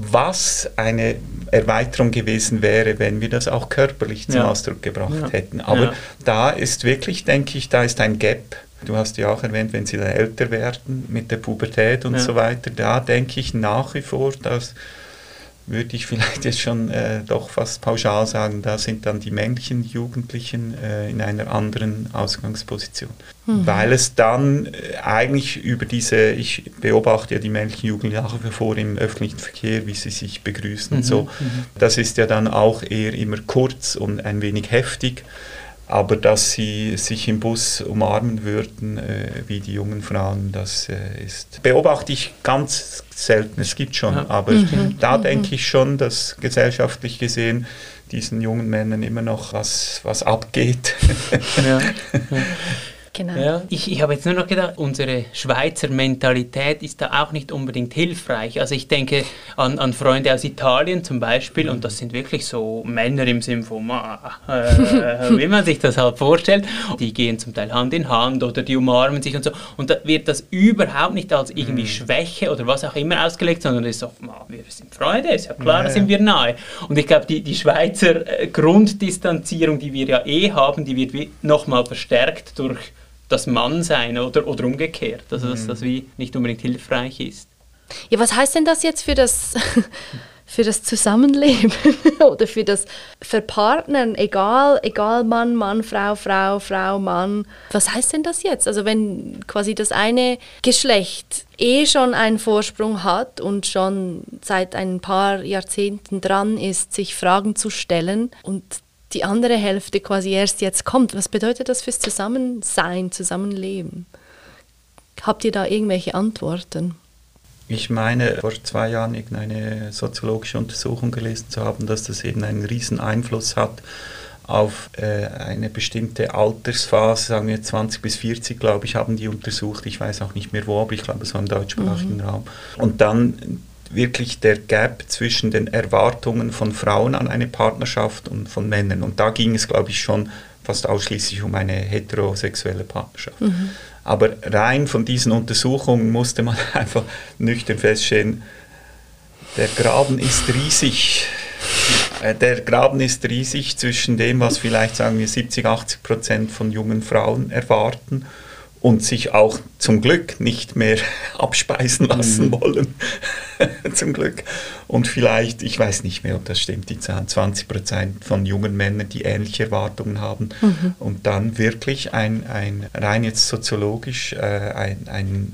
Was eine Erweiterung gewesen wäre, wenn wir das auch körperlich zum ja. Ausdruck gebracht ja. hätten. Aber ja. da ist wirklich, denke ich, da ist ein Gap. Du hast ja auch erwähnt, wenn sie dann älter werden mit der Pubertät und so weiter, da denke ich nach wie vor, dass würde ich vielleicht jetzt schon äh, doch fast pauschal sagen, da sind dann die männlichen Jugendlichen äh, in einer anderen Ausgangsposition. Mhm. Weil es dann äh, eigentlich über diese, ich beobachte ja die männlichen Jugendlichen nach wie vor im öffentlichen Verkehr, wie sie sich begrüßen mhm. und so. Mhm. Das ist ja dann auch eher immer kurz und ein wenig heftig aber dass sie sich im Bus umarmen würden, äh, wie die jungen Frauen, das äh, ist, beobachte ich ganz selten. Es gibt schon, ja. aber mhm. da mhm. denke ich schon, dass gesellschaftlich gesehen diesen jungen Männern immer noch was, was abgeht. Ja. [laughs] Genau. Ja, ich, ich habe jetzt nur noch gedacht, unsere Schweizer Mentalität ist da auch nicht unbedingt hilfreich. Also ich denke an, an Freunde aus Italien zum Beispiel und das sind wirklich so Männer im Sinn von, äh, wie man sich das halt vorstellt. Die gehen zum Teil Hand in Hand oder die umarmen sich und so. Und da wird das überhaupt nicht als irgendwie mhm. Schwäche oder was auch immer ausgelegt, sondern es ist so, wir sind Freunde, ist ja klar, da sind wir nahe. Und ich glaube, die, die Schweizer äh, Grunddistanzierung, die wir ja eh haben, die wird nochmal verstärkt durch das Mannsein oder, oder umgekehrt. Also dass mhm. das wie nicht unbedingt hilfreich ist. Ja, was heißt denn das jetzt für das, [laughs] für das Zusammenleben [laughs] oder für das Verpartnern, egal, egal Mann, Mann, Frau, Frau, Frau, Mann. Was heißt denn das jetzt? Also wenn quasi das eine Geschlecht eh schon einen Vorsprung hat und schon seit ein paar Jahrzehnten dran ist, sich Fragen zu stellen und die andere Hälfte quasi erst jetzt kommt. Was bedeutet das fürs Zusammensein, Zusammenleben? Habt ihr da irgendwelche Antworten? Ich meine, vor zwei Jahren irgendeine soziologische Untersuchung gelesen zu haben, dass das eben einen riesen Einfluss hat auf äh, eine bestimmte Altersphase, sagen wir 20 bis 40, glaube ich, haben die untersucht. Ich weiß auch nicht mehr wo, aber ich glaube, es war im deutschsprachigen mhm. Raum. Und dann wirklich der Gap zwischen den Erwartungen von Frauen an eine Partnerschaft und von Männern. Und da ging es, glaube ich, schon fast ausschließlich um eine heterosexuelle Partnerschaft. Mhm. Aber rein von diesen Untersuchungen musste man [laughs] einfach nüchtern feststellen, Der Graben ist riesig. Äh, der Graben ist riesig zwischen dem, was vielleicht sagen wir 70, 80 Prozent von jungen Frauen erwarten und sich auch zum Glück nicht mehr [laughs] abspeisen lassen mhm. wollen. [laughs] zum Glück. Und vielleicht, ich weiß nicht mehr, ob das stimmt, die 20 Prozent von jungen Männern, die ähnliche Erwartungen haben. Mhm. Und dann wirklich ein, ein rein jetzt soziologisch, äh, ein, ein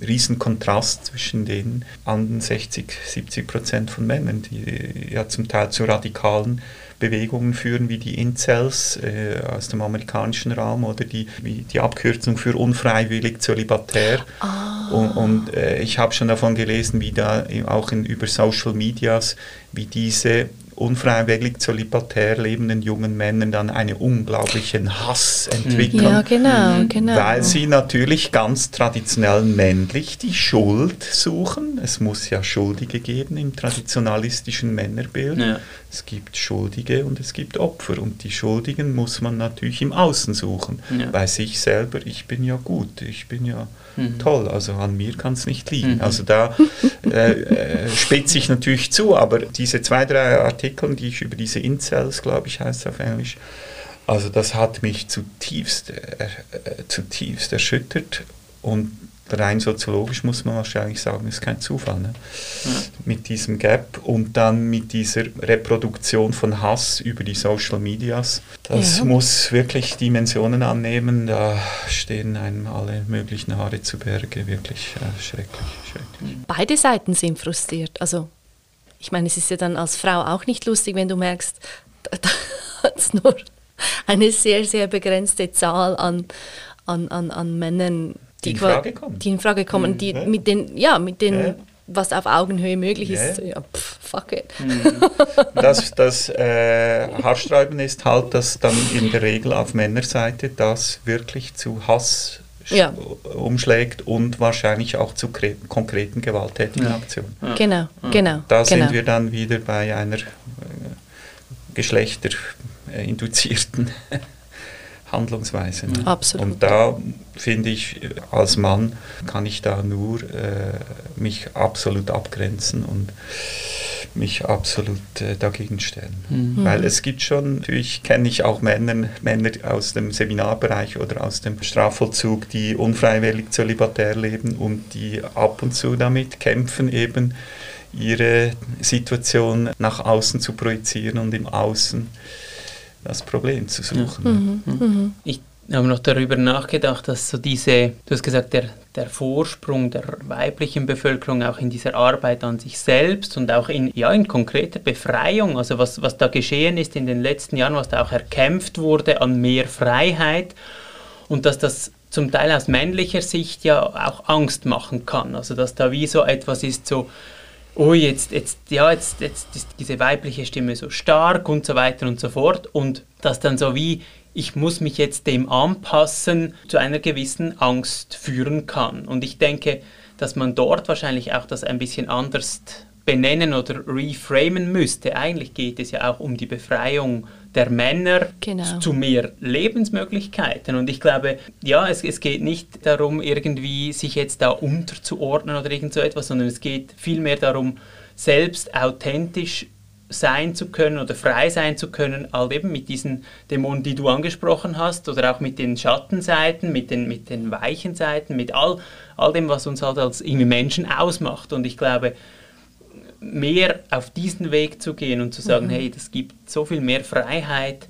Riesenkontrast zwischen den anderen 60, 70 Prozent von Männern, die ja zum Teil zu radikalen Bewegungen führen, wie die Incels äh, aus dem amerikanischen Raum oder die, wie die Abkürzung für unfreiwillig zölibatär. Ah. Und, und äh, ich habe schon davon gelesen, wie da auch in, über Social Medias, wie diese unfreiwillig zölibatär lebenden jungen Männern dann einen unglaublichen Hass entwickeln. Ja, genau, genau. Weil sie natürlich ganz traditionell männlich die Schuld suchen. Es muss ja Schuldige geben im traditionalistischen Männerbild. Ja. Es gibt Schuldige und es gibt Opfer. Und die Schuldigen muss man natürlich im Außen suchen. Ja. Bei sich selber, ich bin ja gut, ich bin ja mhm. toll, also an mir kann es nicht liegen. Mhm. Also da [laughs] äh, äh, spitze ich natürlich zu, aber diese zwei, drei Artikel, die ich über diese Incels, glaube ich, heißt es auf Englisch, also das hat mich zutiefst, äh, äh, zutiefst erschüttert und rein soziologisch muss man wahrscheinlich sagen, ist kein Zufall. Ne? Ja. Mit diesem Gap und dann mit dieser Reproduktion von Hass über die Social Medias. Das ja. muss wirklich Dimensionen annehmen. Da stehen einem alle möglichen Haare zu Berge. Wirklich äh, schrecklich, schrecklich. Beide Seiten sind frustriert. Also, ich meine, es ist ja dann als Frau auch nicht lustig, wenn du merkst, da hat es nur eine sehr, sehr begrenzte Zahl an, an, an, an Männern die, in Frage kommen. Die in Frage kommen, mhm. die ja. mit den, ja, mit den, ja. was auf Augenhöhe möglich ja. ist. Ja, pff, fuck it. Mhm. Das, das äh, Haarsträuben ist halt, dass dann in der Regel auf Männerseite das wirklich zu Hass ja. umschlägt und wahrscheinlich auch zu konkreten gewalttätigen Aktionen. Genau, genau. Da genau. sind wir dann wieder bei einer äh, geschlechterinduzierten Handlungsweise. Ne? Absolut. Und da finde ich, als Mann kann ich da nur äh, mich absolut abgrenzen und mich absolut äh, dagegen stellen. Mhm. Weil es gibt schon, natürlich kenne ich auch Männer, Männer aus dem Seminarbereich oder aus dem Strafvollzug, die unfreiwillig zölibatär leben und die ab und zu damit kämpfen, eben ihre Situation nach außen zu projizieren und im Außen das Problem zu suchen. Ja. Mhm. Mhm. mhm. Ich habe noch darüber nachgedacht, dass so diese, du hast gesagt, der, der Vorsprung der weiblichen Bevölkerung auch in dieser Arbeit an sich selbst und auch in, ja, in konkreter Befreiung, also was, was da geschehen ist in den letzten Jahren, was da auch erkämpft wurde an mehr Freiheit und dass das zum Teil aus männlicher Sicht ja auch Angst machen kann. Also dass da wie so etwas ist, so oh, jetzt, jetzt, ja, jetzt, jetzt ist diese weibliche Stimme so stark und so weiter und so fort. Und das dann so wie, ich muss mich jetzt dem anpassen, zu einer gewissen Angst führen kann. Und ich denke, dass man dort wahrscheinlich auch das ein bisschen anders benennen oder reframen müsste. Eigentlich geht es ja auch um die Befreiung der Männer genau. zu mehr Lebensmöglichkeiten. Und ich glaube, ja, es, es geht nicht darum, irgendwie sich jetzt da unterzuordnen oder irgend so etwas, sondern es geht vielmehr darum, selbst authentisch sein zu können oder frei sein zu können, all eben mit diesen Dämonen, die du angesprochen hast, oder auch mit den Schattenseiten, mit den, mit den weichen Seiten, mit all, all dem, was uns halt als Menschen ausmacht. Und ich glaube, mehr auf diesen Weg zu gehen und zu sagen, mhm. hey, das gibt so viel mehr Freiheit.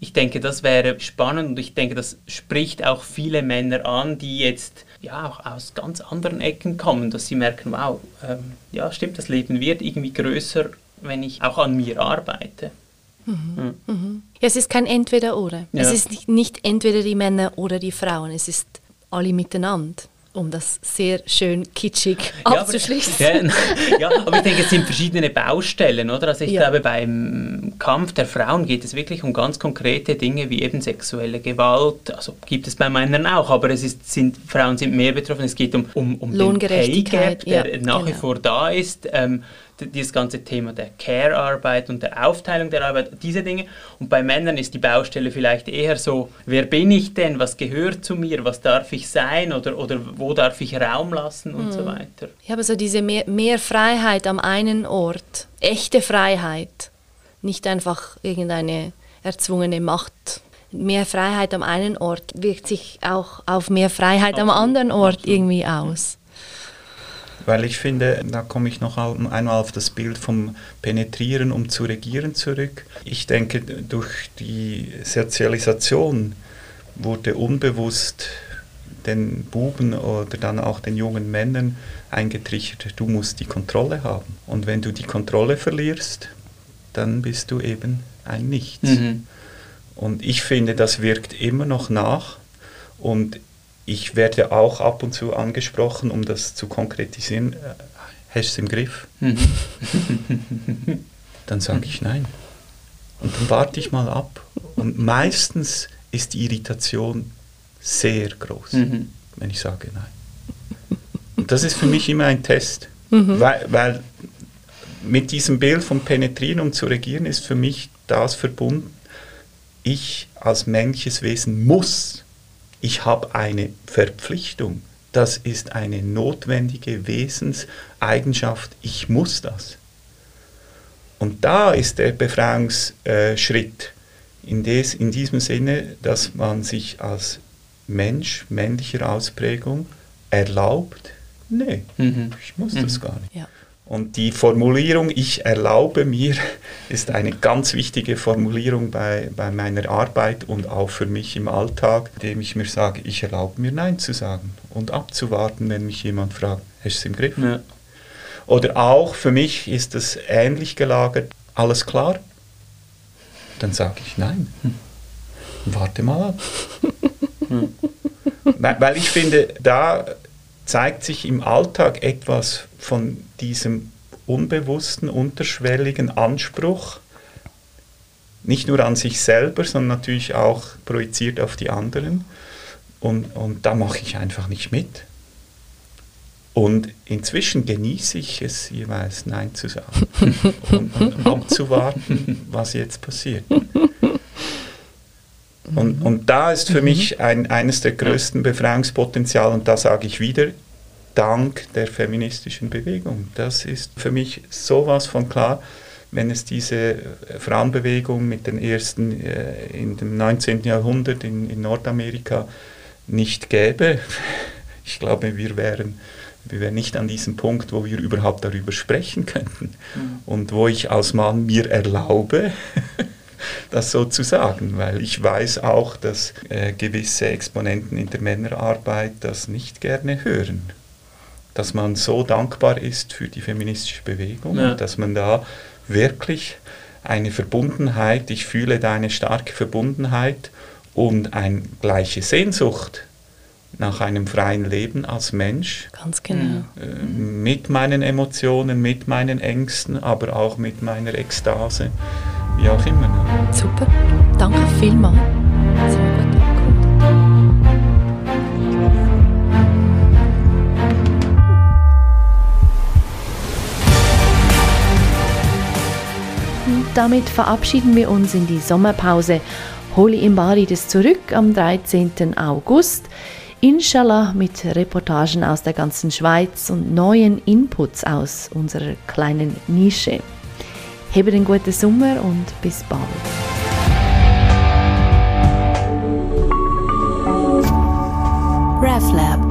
Ich denke, das wäre spannend und ich denke, das spricht auch viele Männer an, die jetzt ja auch aus ganz anderen Ecken kommen, dass sie merken, wow, ähm, ja stimmt, das Leben wird irgendwie größer, wenn ich auch an mir arbeite. Mhm. Mhm. Ja, es ist kein Entweder-Oder. Ja. Es ist nicht, nicht entweder die Männer oder die Frauen, es ist alle miteinander um das sehr schön kitschig ja, abzuschließen. Aber, ja, ja, aber ich denke, es sind verschiedene Baustellen, oder? Also ich ja. glaube, beim Kampf der Frauen geht es wirklich um ganz konkrete Dinge wie eben sexuelle Gewalt. Also gibt es bei Männern auch, aber es ist, sind, Frauen sind mehr betroffen. Es geht um, um, um den Pay Gap, der nach genau. wie vor da ist. Ähm, dieses ganze Thema der Care-Arbeit und der Aufteilung der Arbeit, diese Dinge. Und bei Männern ist die Baustelle vielleicht eher so, wer bin ich denn, was gehört zu mir, was darf ich sein oder, oder wo darf ich Raum lassen und mhm. so weiter. Ja, aber so diese mehr, mehr Freiheit am einen Ort, echte Freiheit, nicht einfach irgendeine erzwungene Macht mehr Freiheit am einen Ort wirkt sich auch auf mehr Freiheit Absolut. am anderen Ort Absolut. irgendwie aus. Weil ich finde, da komme ich noch einmal auf das Bild vom Penetrieren um zu regieren zurück. Ich denke, durch die Sozialisation wurde unbewusst den Buben oder dann auch den jungen Männern eingetrichtert, du musst die Kontrolle haben. Und wenn du die Kontrolle verlierst, dann bist du eben ein Nichts. Mhm. Und ich finde, das wirkt immer noch nach. Und ich werde auch ab und zu angesprochen, um das zu konkretisieren. Hast du es im Griff? Mhm. dann sage ich nein. Und dann warte ich mal ab. Und meistens ist die Irritation sehr groß, mhm. wenn ich sage nein. Und das ist für mich immer ein Test. Mhm. Weil, weil mit diesem Bild vom Penetrieren um zu regieren ist für mich das verbunden, ich als männliches Wesen muss, ich habe eine Verpflichtung. Das ist eine notwendige Wesenseigenschaft. Ich muss das. Und da ist der Befreiungsschritt in, des, in diesem Sinne, dass man sich als Mensch männlicher Ausprägung erlaubt, nee, mhm. ich muss mhm. das gar nicht. Ja. Und die Formulierung Ich erlaube mir [laughs] ist eine ganz wichtige Formulierung bei, bei meiner Arbeit und auch für mich im Alltag, indem ich mir sage, ich erlaube mir Nein zu sagen und abzuwarten, wenn mich jemand fragt, hast du es im Griff? Ja. Oder auch für mich ist es ähnlich gelagert, alles klar? Dann sage ich Nein. Hm. Warte mal ab. [laughs] Weil ich finde, da zeigt sich im Alltag etwas von diesem unbewussten, unterschwelligen Anspruch, nicht nur an sich selber, sondern natürlich auch projiziert auf die anderen. Und, und da mache ich einfach nicht mit. Und inzwischen genieße ich es jeweils Nein zu sagen [laughs] und, und abzuwarten, was jetzt passiert. Und, und da ist für mhm. mich ein, eines der größten Befreiungspotenziale, und da sage ich wieder, dank der feministischen Bewegung. Das ist für mich sowas von klar, wenn es diese Frauenbewegung mit den ersten äh, in dem 19. Jahrhundert in, in, Nordamerika nicht gäbe. [laughs] Ich glaube, wir wären, wir wären nicht an diesem Punkt, wo wir überhaupt darüber sprechen könnten. Mhm. Und wo ich als Mann mir erlaube, [laughs] das so zu sagen, weil ich weiß auch, dass äh, gewisse Exponenten in der Männerarbeit das nicht gerne hören. Dass man so dankbar ist für die feministische Bewegung, ja. dass man da wirklich eine Verbundenheit, ich fühle da eine starke Verbundenheit und eine gleiche Sehnsucht nach einem freien Leben als Mensch. Ganz genau. Äh, mit meinen Emotionen, mit meinen Ängsten, aber auch mit meiner Ekstase wie auch immer. Ne? Super, danke vielmals. Sind wir gut damit verabschieden wir uns in die Sommerpause. Holi Imbarides zurück am 13. August. Inshallah mit Reportagen aus der ganzen Schweiz und neuen Inputs aus unserer kleinen Nische. Habt einen guten Sommer und bis bald. RefLab